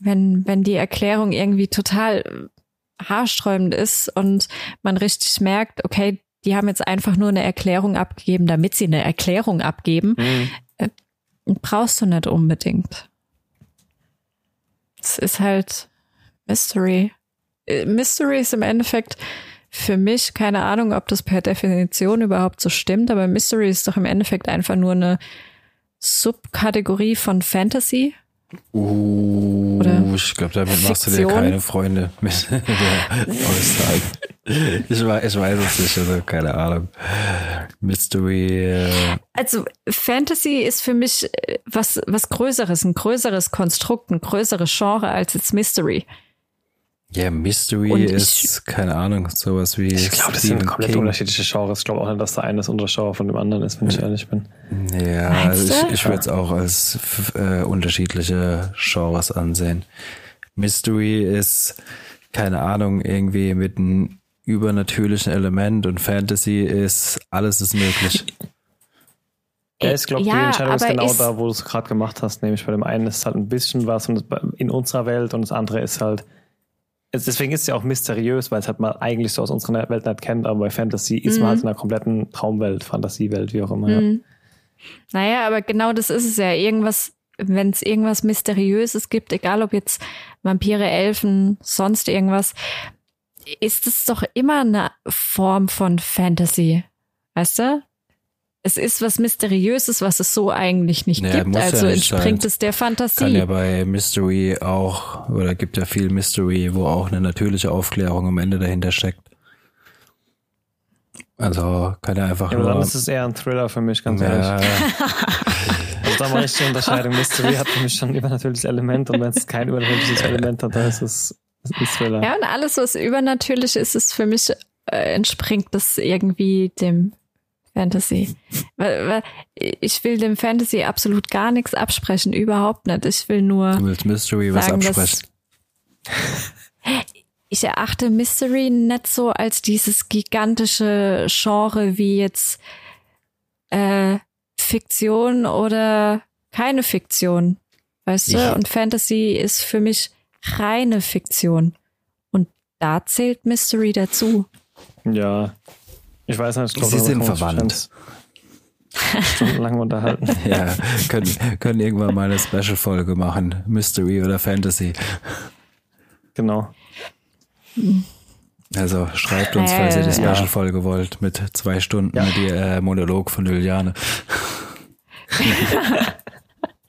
wenn, wenn die Erklärung irgendwie total haarsträubend ist und man richtig merkt, okay, die haben jetzt einfach nur eine Erklärung abgegeben, damit sie eine Erklärung abgeben, mhm. Äh, brauchst du nicht unbedingt. Es ist halt Mystery. Äh, Mystery ist im Endeffekt für mich, keine Ahnung, ob das per Definition überhaupt so stimmt, aber Mystery ist doch im Endeffekt einfach nur eine Subkategorie von Fantasy. Uh, Oder ich glaube, damit Fiktion. machst du dir keine Freunde mit der Aussage. Ich weiß, ich weiß es nicht, also keine Ahnung. Mystery. Äh also Fantasy ist für mich äh, was, was Größeres, ein größeres Konstrukt, ein größeres Genre als jetzt Mystery. Ja, Mystery ist, keine Ahnung, sowas wie. Ich glaube, das sind komplett King. unterschiedliche Genres. Ich glaube auch nicht, dass der eine das Untergenre von dem anderen ist, wenn ich ehrlich bin. Ja, also ich, ich würde es auch als äh, unterschiedliche Genres ansehen. Mystery ist, keine Ahnung, irgendwie mit einem übernatürlichen Element und Fantasy ist, alles ist möglich. Ja, ich glaube, ja, die Entscheidung ist genau ist da, wo du es gerade gemacht hast. Nämlich bei dem einen ist halt ein bisschen was in unserer Welt und das andere ist halt deswegen ist es ja auch mysteriös, weil es halt mal eigentlich so aus unserer Welt nicht kennt, aber bei Fantasy ist mhm. man halt in einer kompletten Traumwelt, Fantasiewelt, wie auch immer. Mhm. Ja. Naja, aber genau das ist es ja. Irgendwas, wenn es irgendwas Mysteriöses gibt, egal ob jetzt Vampire, Elfen, sonst irgendwas, ist es doch immer eine Form von Fantasy. Weißt du? Es ist was Mysteriöses, was es so eigentlich nicht naja, gibt. Also ja nicht entspringt sein. es der Fantasie. Kann ja bei Mystery auch, oder gibt ja viel Mystery, wo auch eine natürliche Aufklärung am Ende dahinter steckt. Also kann ja einfach ja, nur. Dann ist es eher ein Thriller für mich, ganz ja, ehrlich. also da mache ich die Unterscheidung. Mystery hat für mich schon ein übernatürliches Element und wenn es kein übernatürliches Element hat, dann ist es ein Thriller. Ja, und alles, was übernatürlich ist, ist für mich, äh, entspringt das irgendwie dem Fantasy. Ich will dem Fantasy absolut gar nichts absprechen, überhaupt nicht. Ich will nur. Du willst Mystery was sagen, absprechen. ich erachte Mystery nicht so als dieses gigantische Genre wie jetzt äh, Fiktion oder keine Fiktion. Weißt ich. du? Und Fantasy ist für mich reine Fiktion. Und da zählt Mystery dazu. Ja. Ich weiß nicht, ich glaube, Sie sind verwandt. Stundenlang unterhalten. ja, können, können irgendwann mal eine Special-Folge machen. Mystery oder Fantasy. Genau. Also schreibt uns, falls ihr die Special-Folge wollt, mit zwei Stunden ja. mit äh, Monolog von Juliane.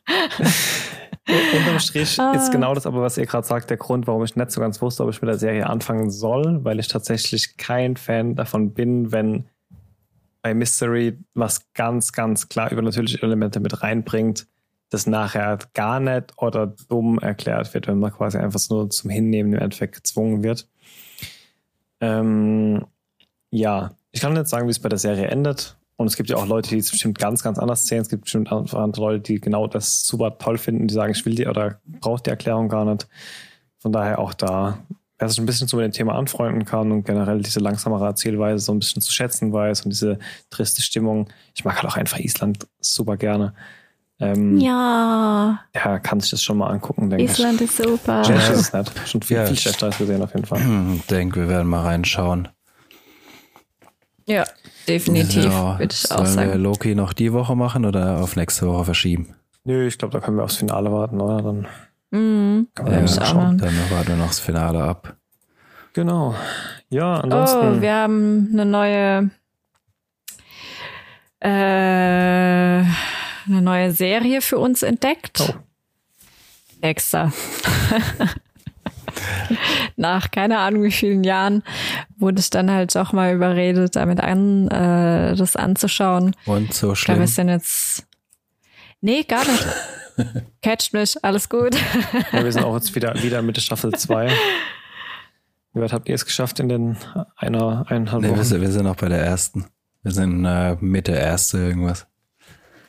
Unterm Strich ah. ist genau das aber, was ihr gerade sagt, der Grund, warum ich nicht so ganz wusste, ob ich mit der Serie anfangen soll, weil ich tatsächlich kein Fan davon bin, wenn bei Mystery was ganz, ganz klar übernatürliche Elemente mit reinbringt, das nachher gar nicht oder dumm erklärt wird, wenn man quasi einfach nur zum Hinnehmen im Endeffekt gezwungen wird. Ähm, ja, ich kann jetzt sagen, wie es bei der Serie endet. Und es gibt ja auch Leute, die es bestimmt ganz, ganz anders sehen. Es gibt bestimmt andere Leute, die genau das super toll finden, die sagen, ich will die oder brauche die Erklärung gar nicht. Von daher auch da, wer sich ein bisschen so mit dem Thema anfreunden kann und generell diese langsamere Erzählweise so ein bisschen zu schätzen weiß und diese triste Stimmung. Ich mag halt auch einfach Island super gerne. Ähm, ja. Ja, kann sich das schon mal angucken, denke Island ich. Island ist super. Schlecht ist es nicht. Schon viel, ja, viel schlechter als gesehen auf jeden Fall. Ich denke, wir werden mal reinschauen. Ja, definitiv, ja, würde ich auch sagen. wir Loki noch die Woche machen oder auf nächste Woche verschieben? Nö, ich glaube, da können wir aufs Finale warten, oder? Dann mhm. kann man ja, schauen. Dann warten wir noch das Finale ab. Genau. Ja, ansonsten. Oh, wir haben eine neue äh, eine neue Serie für uns entdeckt. Oh. Extra. nach keine Ahnung wie vielen Jahren wurde ich dann halt auch mal überredet, damit an, äh, das anzuschauen. Und so schlimm. Da sind jetzt. Nee, gar nicht. Catcht mich, alles gut. ja, wir sind auch jetzt wieder, wieder mit Staffel 2. Wie weit habt ihr es geschafft in den einer, eineinhalb nee, Wochen? Wir sind, wir sind noch bei der ersten. Wir sind äh, Mitte erste irgendwas.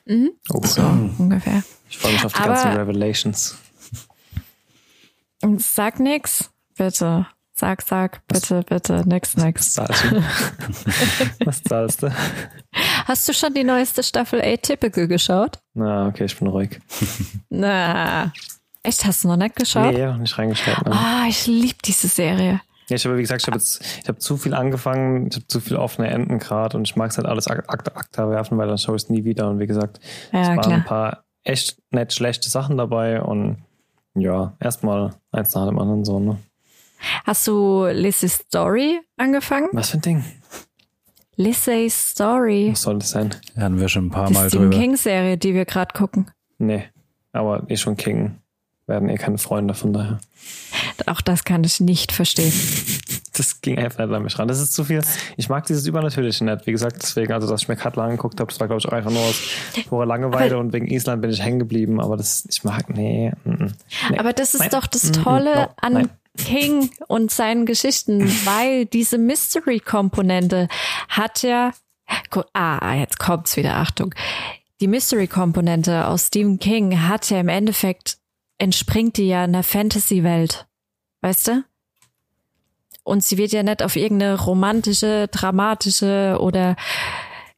Mhm. Oh, so ungefähr. Ich freue mich auf die Aber ganzen Revelations. Sag nix, bitte. Sag, sag, bitte, was, bitte, nix, nix. Was zahlst du? was zahlst du? Hast du schon die neueste Staffel Atypical geschaut? Na, okay, ich bin ruhig. Na, echt, hast du noch nicht geschaut? Nee, noch nicht reingestellt. Ah, oh, ich liebe diese Serie. Ja, ich habe, wie gesagt, ich habe jetzt, ich habe zu viel angefangen, ich habe zu viel offene Enden gerade und ich mag es halt alles Akta, Akta werfen, weil dann schaue ich es nie wieder. Und wie gesagt, ja, es waren klar. ein paar echt nett schlechte Sachen dabei und ja, erstmal eins nach dem anderen so, ne? Hast du Lizzy's Story angefangen? Was für ein Ding? Lizzy's Story. Was soll das sein? Hatten wir schon ein paar die Mal Stephen drüber. King-Serie, die wir gerade gucken. Nee, aber eh schon King. Werden eh keine Freunde, von daher. Auch das kann ich nicht verstehen. Das ging einfach nicht an mich ran. Das ist zu viel. Ich mag dieses Übernatürliche nicht. Wie gesagt, deswegen, also, dass ich mir Katla angeguckt habe, das war, glaube ich, auch einfach nur aus purer Langeweile und wegen Island bin ich hängen geblieben. Aber das, ich mag, nee. nee. Aber das ist nein. doch das Tolle no, an nein. King und seinen Geschichten, weil diese Mystery-Komponente hat ja, ah, jetzt kommt's wieder, Achtung. Die Mystery-Komponente aus Stephen King hat ja im Endeffekt, entspringt die ja in der Fantasy-Welt. Weißt du? Und sie wird ja nicht auf irgendeine romantische, dramatische oder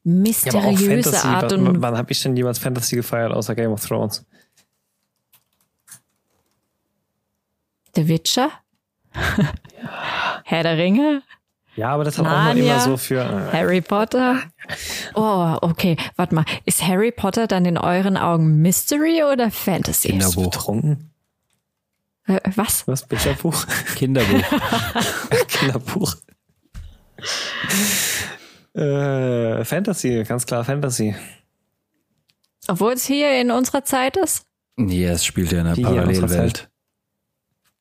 mysteriöse ja, Art und. Wann, wann habe ich denn jemals Fantasy gefeiert außer Game of Thrones? The Witcher? Ja. Herr der Ringe? Ja, aber das hat Narnia, auch mal immer so für. Äh, Harry Potter? Oh, okay. Warte mal. Ist Harry Potter dann in euren Augen Mystery oder Fantasy? Kinderbuch. betrunken? Äh, was? Was? Bücherbuch? Kinderbuch. Kinderbuch. äh, Fantasy, ganz klar Fantasy. Obwohl es hier in unserer Zeit ist? Ja, es spielt ja in einer Parallelwelt.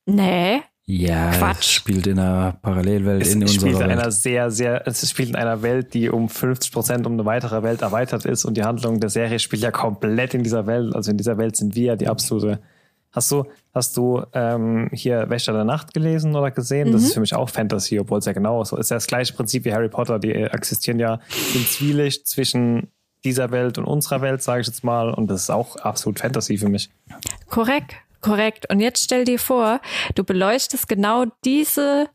Nee. Ja, Quatsch. es spielt in einer Parallelwelt es in unserer spielt in einer sehr, sehr, es spielt in einer Welt, die um 50 Prozent um eine weitere Welt erweitert ist und die Handlung der Serie spielt ja komplett in dieser Welt. Also in dieser Welt sind wir ja die absolute Hast du, hast du ähm, hier Wächter der Nacht gelesen oder gesehen? Mhm. Das ist für mich auch Fantasy, obwohl es ja genau so ist. Ja das gleiche Prinzip wie Harry Potter. Die existieren ja im Zwielicht zwischen dieser Welt und unserer Welt, sage ich jetzt mal. Und das ist auch absolut Fantasy für mich. Korrekt, korrekt. Und jetzt stell dir vor, du beleuchtest genau diese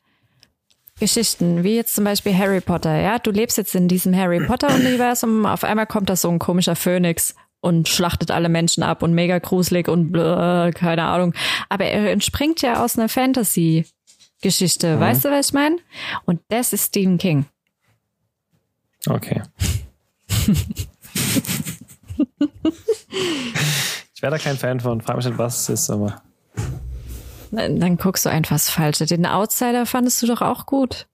Geschichten, wie jetzt zum Beispiel Harry Potter, ja. Du lebst jetzt in diesem Harry Potter-Universum, auf einmal kommt da so ein komischer Phönix und schlachtet alle Menschen ab und mega gruselig und blö, keine Ahnung. Aber er entspringt ja aus einer Fantasy-Geschichte. Mhm. Weißt du, was ich meine? Und das ist Stephen King. Okay. ich wäre da kein Fan von. Frag mich nicht, was es ist, aber. Dann guckst du einfach das Falsche. Den Outsider fandest du doch auch gut.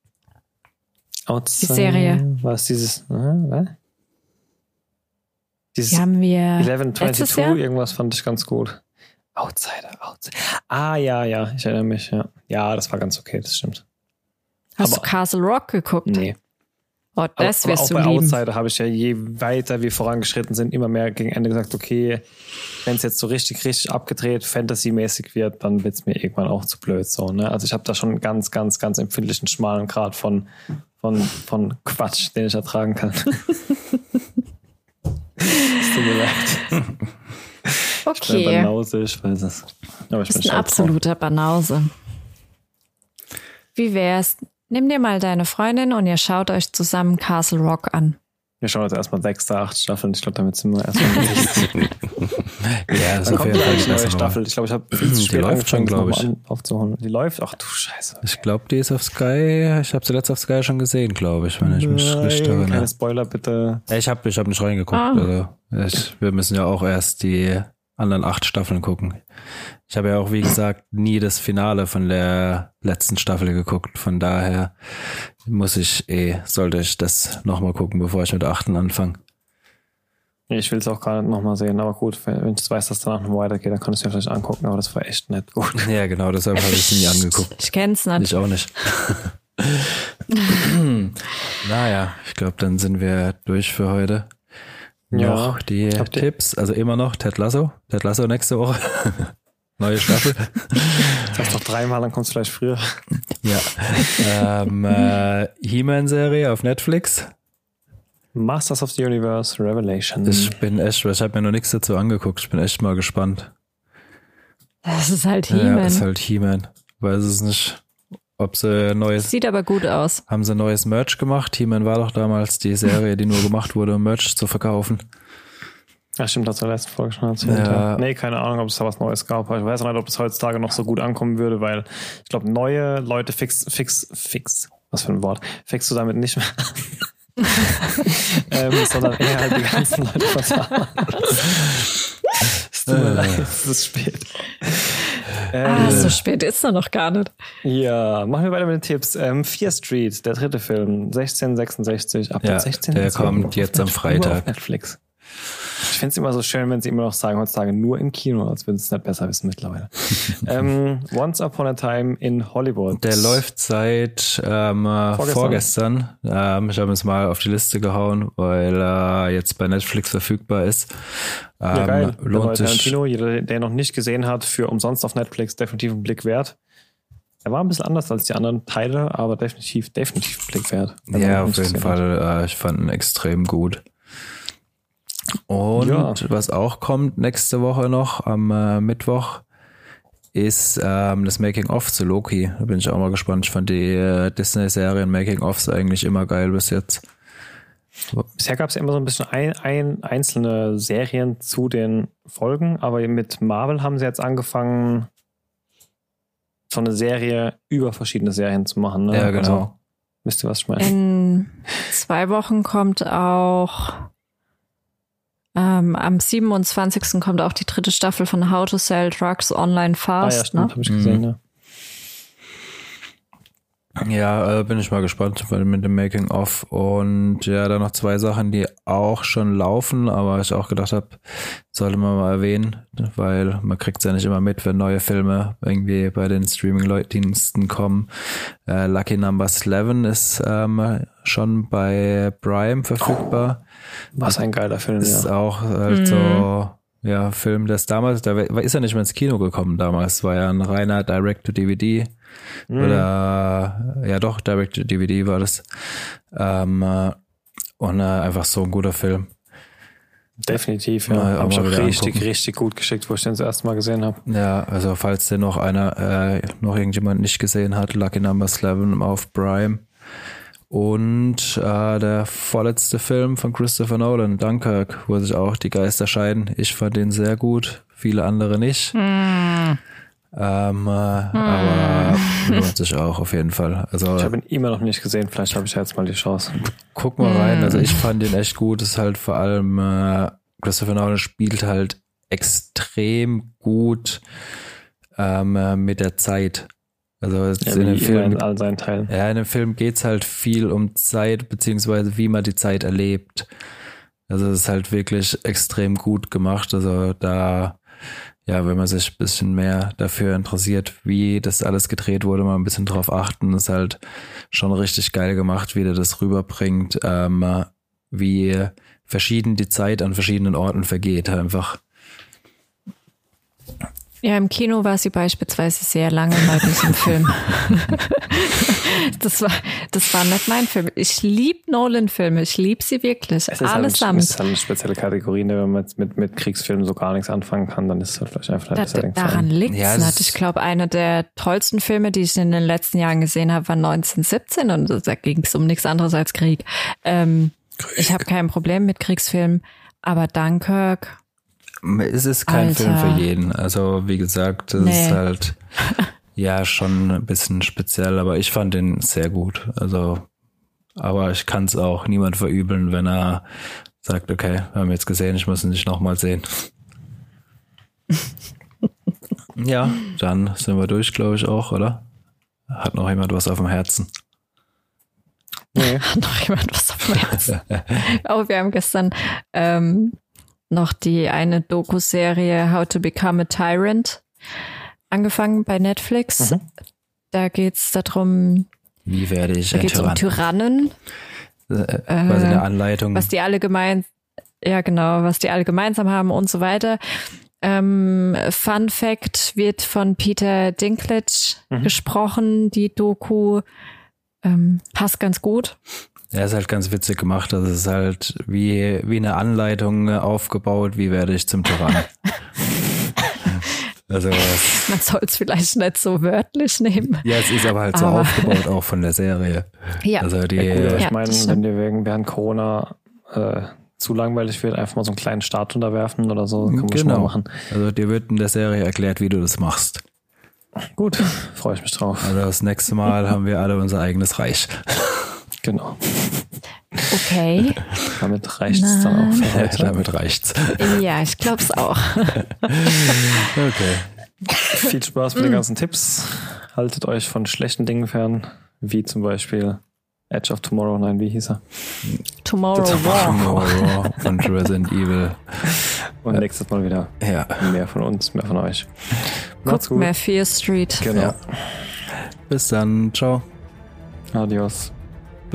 Outsider? Die Serie. Was dieses, äh, was? Dieses Die haben wir 1122, irgendwas fand ich ganz gut. Outsider, Outsider. Ah, ja, ja, ich erinnere mich, ja. Ja, das war ganz okay, das stimmt. Hast aber, du Castle Rock geguckt? Nee. Oh, das aber, wirst aber auch du bei lieben. Outsider habe ich ja, je weiter wir vorangeschritten sind, immer mehr gegen Ende gesagt, okay, wenn es jetzt so richtig, richtig abgedreht, Fantasy-mäßig wird, dann wird es mir irgendwann auch zu blöd. So, ne? Also ich habe da schon einen ganz, ganz, ganz empfindlichen schmalen Grad von, von, von Quatsch, den ich ertragen kann. es tut mir leid. Okay. Ich bin Banause, ich weiß es. Aber ich bin ein absoluter Banause. Wie wär's? Nimm dir mal deine Freundin und ihr schaut euch zusammen Castle Rock an. Wir schauen uns erstmal sechs, acht Staffeln. Ich glaube, damit sind wir erstmal Ja, das ist auf jeden Fall die neue Staffel. Ich glaube, ich habe viel zu spät die läuft schon, glaube ich. aufzuholen. Die läuft? Ach du Scheiße. Ich glaube, die ist auf Sky. Ich habe sie letztes auf Sky schon gesehen, glaube ich, wenn ich mich Nein, richtig erinnere. Keine Spoiler, bitte. Ich habe ich hab nicht reingeguckt. Ah. Also ich, wir müssen ja auch erst die anderen acht Staffeln gucken. Ich habe ja auch, wie gesagt, nie das Finale von der letzten Staffel geguckt. Von daher muss ich eh, sollte ich das nochmal gucken, bevor ich mit der achten anfange. Ich will es auch gar nicht nochmal sehen, aber gut, wenn ich weiß, dass danach noch weitergeht, dann kann ich es mir vielleicht angucken, aber das war echt nicht gut. Ja, genau, deshalb habe ich es nie angeguckt. Ich kenn's nicht. Ich auch nicht. naja, ich glaube, dann sind wir durch für heute. Ja, noch die Tipps, also immer noch Ted Lasso. Ted Lasso nächste Woche. Neue Staffel. Sag doch dreimal, dann kommst du vielleicht früher. Ja. Ähm, äh, He-Man-Serie auf Netflix. Masters of the Universe Revelation. Ich bin echt, ich habe mir noch nichts dazu angeguckt. Ich bin echt mal gespannt. Das ist halt He-Man. Ja, ist halt He-Man. Weiß es nicht, ob sie neues. Sieht aber gut aus. Haben sie neues Merch gemacht? He-Man war doch damals die Serie, die nur gemacht wurde, um Merch zu verkaufen. Ja, stimmt, das war letzte Folge schon erzählt. Ja. Nee, keine Ahnung, ob es da was Neues gab. Ich weiß auch nicht, ob es heutzutage noch so gut ankommen würde, weil ich glaube, neue Leute fix, fix, fix, was für ein Wort, fixst du damit nicht mehr. ähm, sondern eher halt die ganzen Leute versagen. es tut mir leid, es ist spät. ah, so spät ist er noch gar nicht. Ja, machen wir weiter mit den Tipps. Ähm, Fear Street, der dritte Film, 1666, ab ja, 16. Der kommt jetzt am Freitag. Auf Netflix. Ich finde es immer so schön, wenn sie immer noch sagen, heutzutage nur im Kino, als würden sie es nicht besser wissen mittlerweile. ähm, Once Upon a Time in Hollywood. Der läuft seit ähm, vorgestern. vorgestern. Ähm, ich habe es mal auf die Liste gehauen, weil er äh, jetzt bei Netflix verfügbar ist. Ähm, ja, geil. Lohnt sich. Tarantino, jeder, der noch nicht gesehen hat, für umsonst auf Netflix definitiv einen Blick wert. Er war ein bisschen anders als die anderen Teile, aber definitiv, definitiv einen Blick wert. Ja, auf jeden Fall. Äh, ich fand ihn extrem gut. Und ja. was auch kommt nächste Woche noch am äh, Mittwoch ist ähm, das Making-of zu Loki. Da bin ich auch mal gespannt. Ich fand die äh, Disney-Serien Making-ofs eigentlich immer geil bis jetzt. Bisher gab es ja immer so ein bisschen ein, ein, einzelne Serien zu den Folgen, aber mit Marvel haben sie jetzt angefangen, so eine Serie über verschiedene Serien zu machen. Ne? Ja, genau. Also, wisst ihr, was ich meine? In zwei Wochen kommt auch ähm, am 27. kommt auch die dritte Staffel von How to Sell Drugs Online Fast. Ah, ja, stimmt, ne? hab ich gesehen, mhm. ja. Ja, äh, bin ich mal gespannt mit dem Making of und ja, da noch zwei Sachen, die auch schon laufen, aber ich auch gedacht habe, sollte man mal erwähnen, weil man kriegt es ja nicht immer mit, wenn neue Filme irgendwie bei den Streaming-Diensten kommen. Äh, Lucky Number 11 ist ähm, schon bei Prime verfügbar. Was ein geiler Film, ist ja. auch halt mhm. so ja, Film, das damals, da ist er nicht mehr ins Kino gekommen damals, war ja ein reiner Direct-to-DVD. Mhm. Oder, ja doch, Direct-to-DVD war das. Ähm, äh, und äh, einfach so ein guter Film. Definitiv, ja. ja habe ich auch richtig, angucken. richtig gut geschickt, wo ich den das erste Mal gesehen habe. Ja, also falls den noch einer, äh, noch irgendjemand nicht gesehen hat, Lucky Number 11 auf Prime. Und äh, der vorletzte Film von Christopher Nolan, Dunkirk, wo sich auch die Geister scheiden. Ich fand den sehr gut, viele andere nicht. Mm. Ähm, äh, mm. Aber lohnt sich auch auf jeden Fall. Also, ich habe ihn immer noch nicht gesehen, vielleicht habe ich jetzt mal die Chance. Guck mal rein, also ich fand den echt gut. Das ist halt vor allem, äh, Christopher Nolan spielt halt extrem gut ähm, äh, mit der Zeit. Also ja, in dem Film, in all seinen Teilen. Ja, in dem Film geht's halt viel um Zeit, beziehungsweise wie man die Zeit erlebt. Also es ist halt wirklich extrem gut gemacht. Also da, ja, wenn man sich ein bisschen mehr dafür interessiert, wie das alles gedreht wurde, mal ein bisschen drauf achten, ist halt schon richtig geil gemacht, wie der das rüberbringt, ähm, wie verschieden die Zeit an verschiedenen Orten vergeht. Einfach ja, im Kino war sie beispielsweise sehr lange bei diesem Film. das war, das war nicht mein Film. Ich liebe Nolan-Filme. Ich liebe sie wirklich. Es ist Allesamt. Halt, es ist halt eine spezielle Kategorie, ne? wenn man jetzt mit, mit Kriegsfilmen so gar nichts anfangen kann, dann ist es halt vielleicht einfach nicht da, Daran liegt ja, es. Ich glaube, einer der tollsten Filme, die ich in den letzten Jahren gesehen habe, war 1917 und da ging es um nichts anderes als Krieg. Ähm, Krieg. Ich habe kein Problem mit Kriegsfilmen, aber Dunkirk es ist kein Alter. Film für jeden. Also wie gesagt, es nee. ist halt ja schon ein bisschen speziell, aber ich fand den sehr gut. Also, aber ich kann es auch niemand verübeln, wenn er sagt, okay, wir haben jetzt gesehen, ich muss ihn nicht nochmal sehen. ja, dann sind wir durch, glaube ich auch, oder? Hat noch jemand was auf dem Herzen? Nee. Hat noch jemand was auf dem Herzen? oh, wir haben gestern ähm, noch die eine Doku-Serie How to Become a Tyrant angefangen bei Netflix. Mhm. Da geht's darum, wie werde ich da geht's Tyrann? um Tyrannen. Äh, quasi eine Anleitung. Was die alle gemein, ja genau, was die alle gemeinsam haben und so weiter. Ähm, Fun Fact wird von Peter Dinklage mhm. gesprochen, die Doku ähm, passt ganz gut. Ja, ist halt ganz witzig gemacht. Das ist halt wie, wie eine Anleitung aufgebaut, wie werde ich zum Tyrann. also, Man soll es vielleicht nicht so wörtlich nehmen. Ja, es ist aber halt so aber. aufgebaut auch von der Serie. Ja. Also die, ja, gut, ich ja, meine, wenn dir wegen während Corona äh, zu langweilig wird, einfach mal so einen kleinen Start unterwerfen oder so, kann man genau. schon mal machen. Also dir wird in der Serie erklärt, wie du das machst. Gut, freue ich mich drauf. Also das nächste Mal haben wir alle unser eigenes Reich. Genau. Okay. Damit reicht es dann auch für heute. Damit reicht's. Ja, ich glaube es auch. okay. Viel Spaß mit den ganzen Tipps. Haltet euch von schlechten Dingen fern, wie zum Beispiel Edge of Tomorrow, nein, wie hieß er? Tomorrow, Tomorrow War von Resident Evil. Und nächstes Mal wieder ja. mehr von uns, mehr von euch. Macht's Guckt gut. mehr Fear Street. Genau. Ja. Bis dann. Ciao. Adios.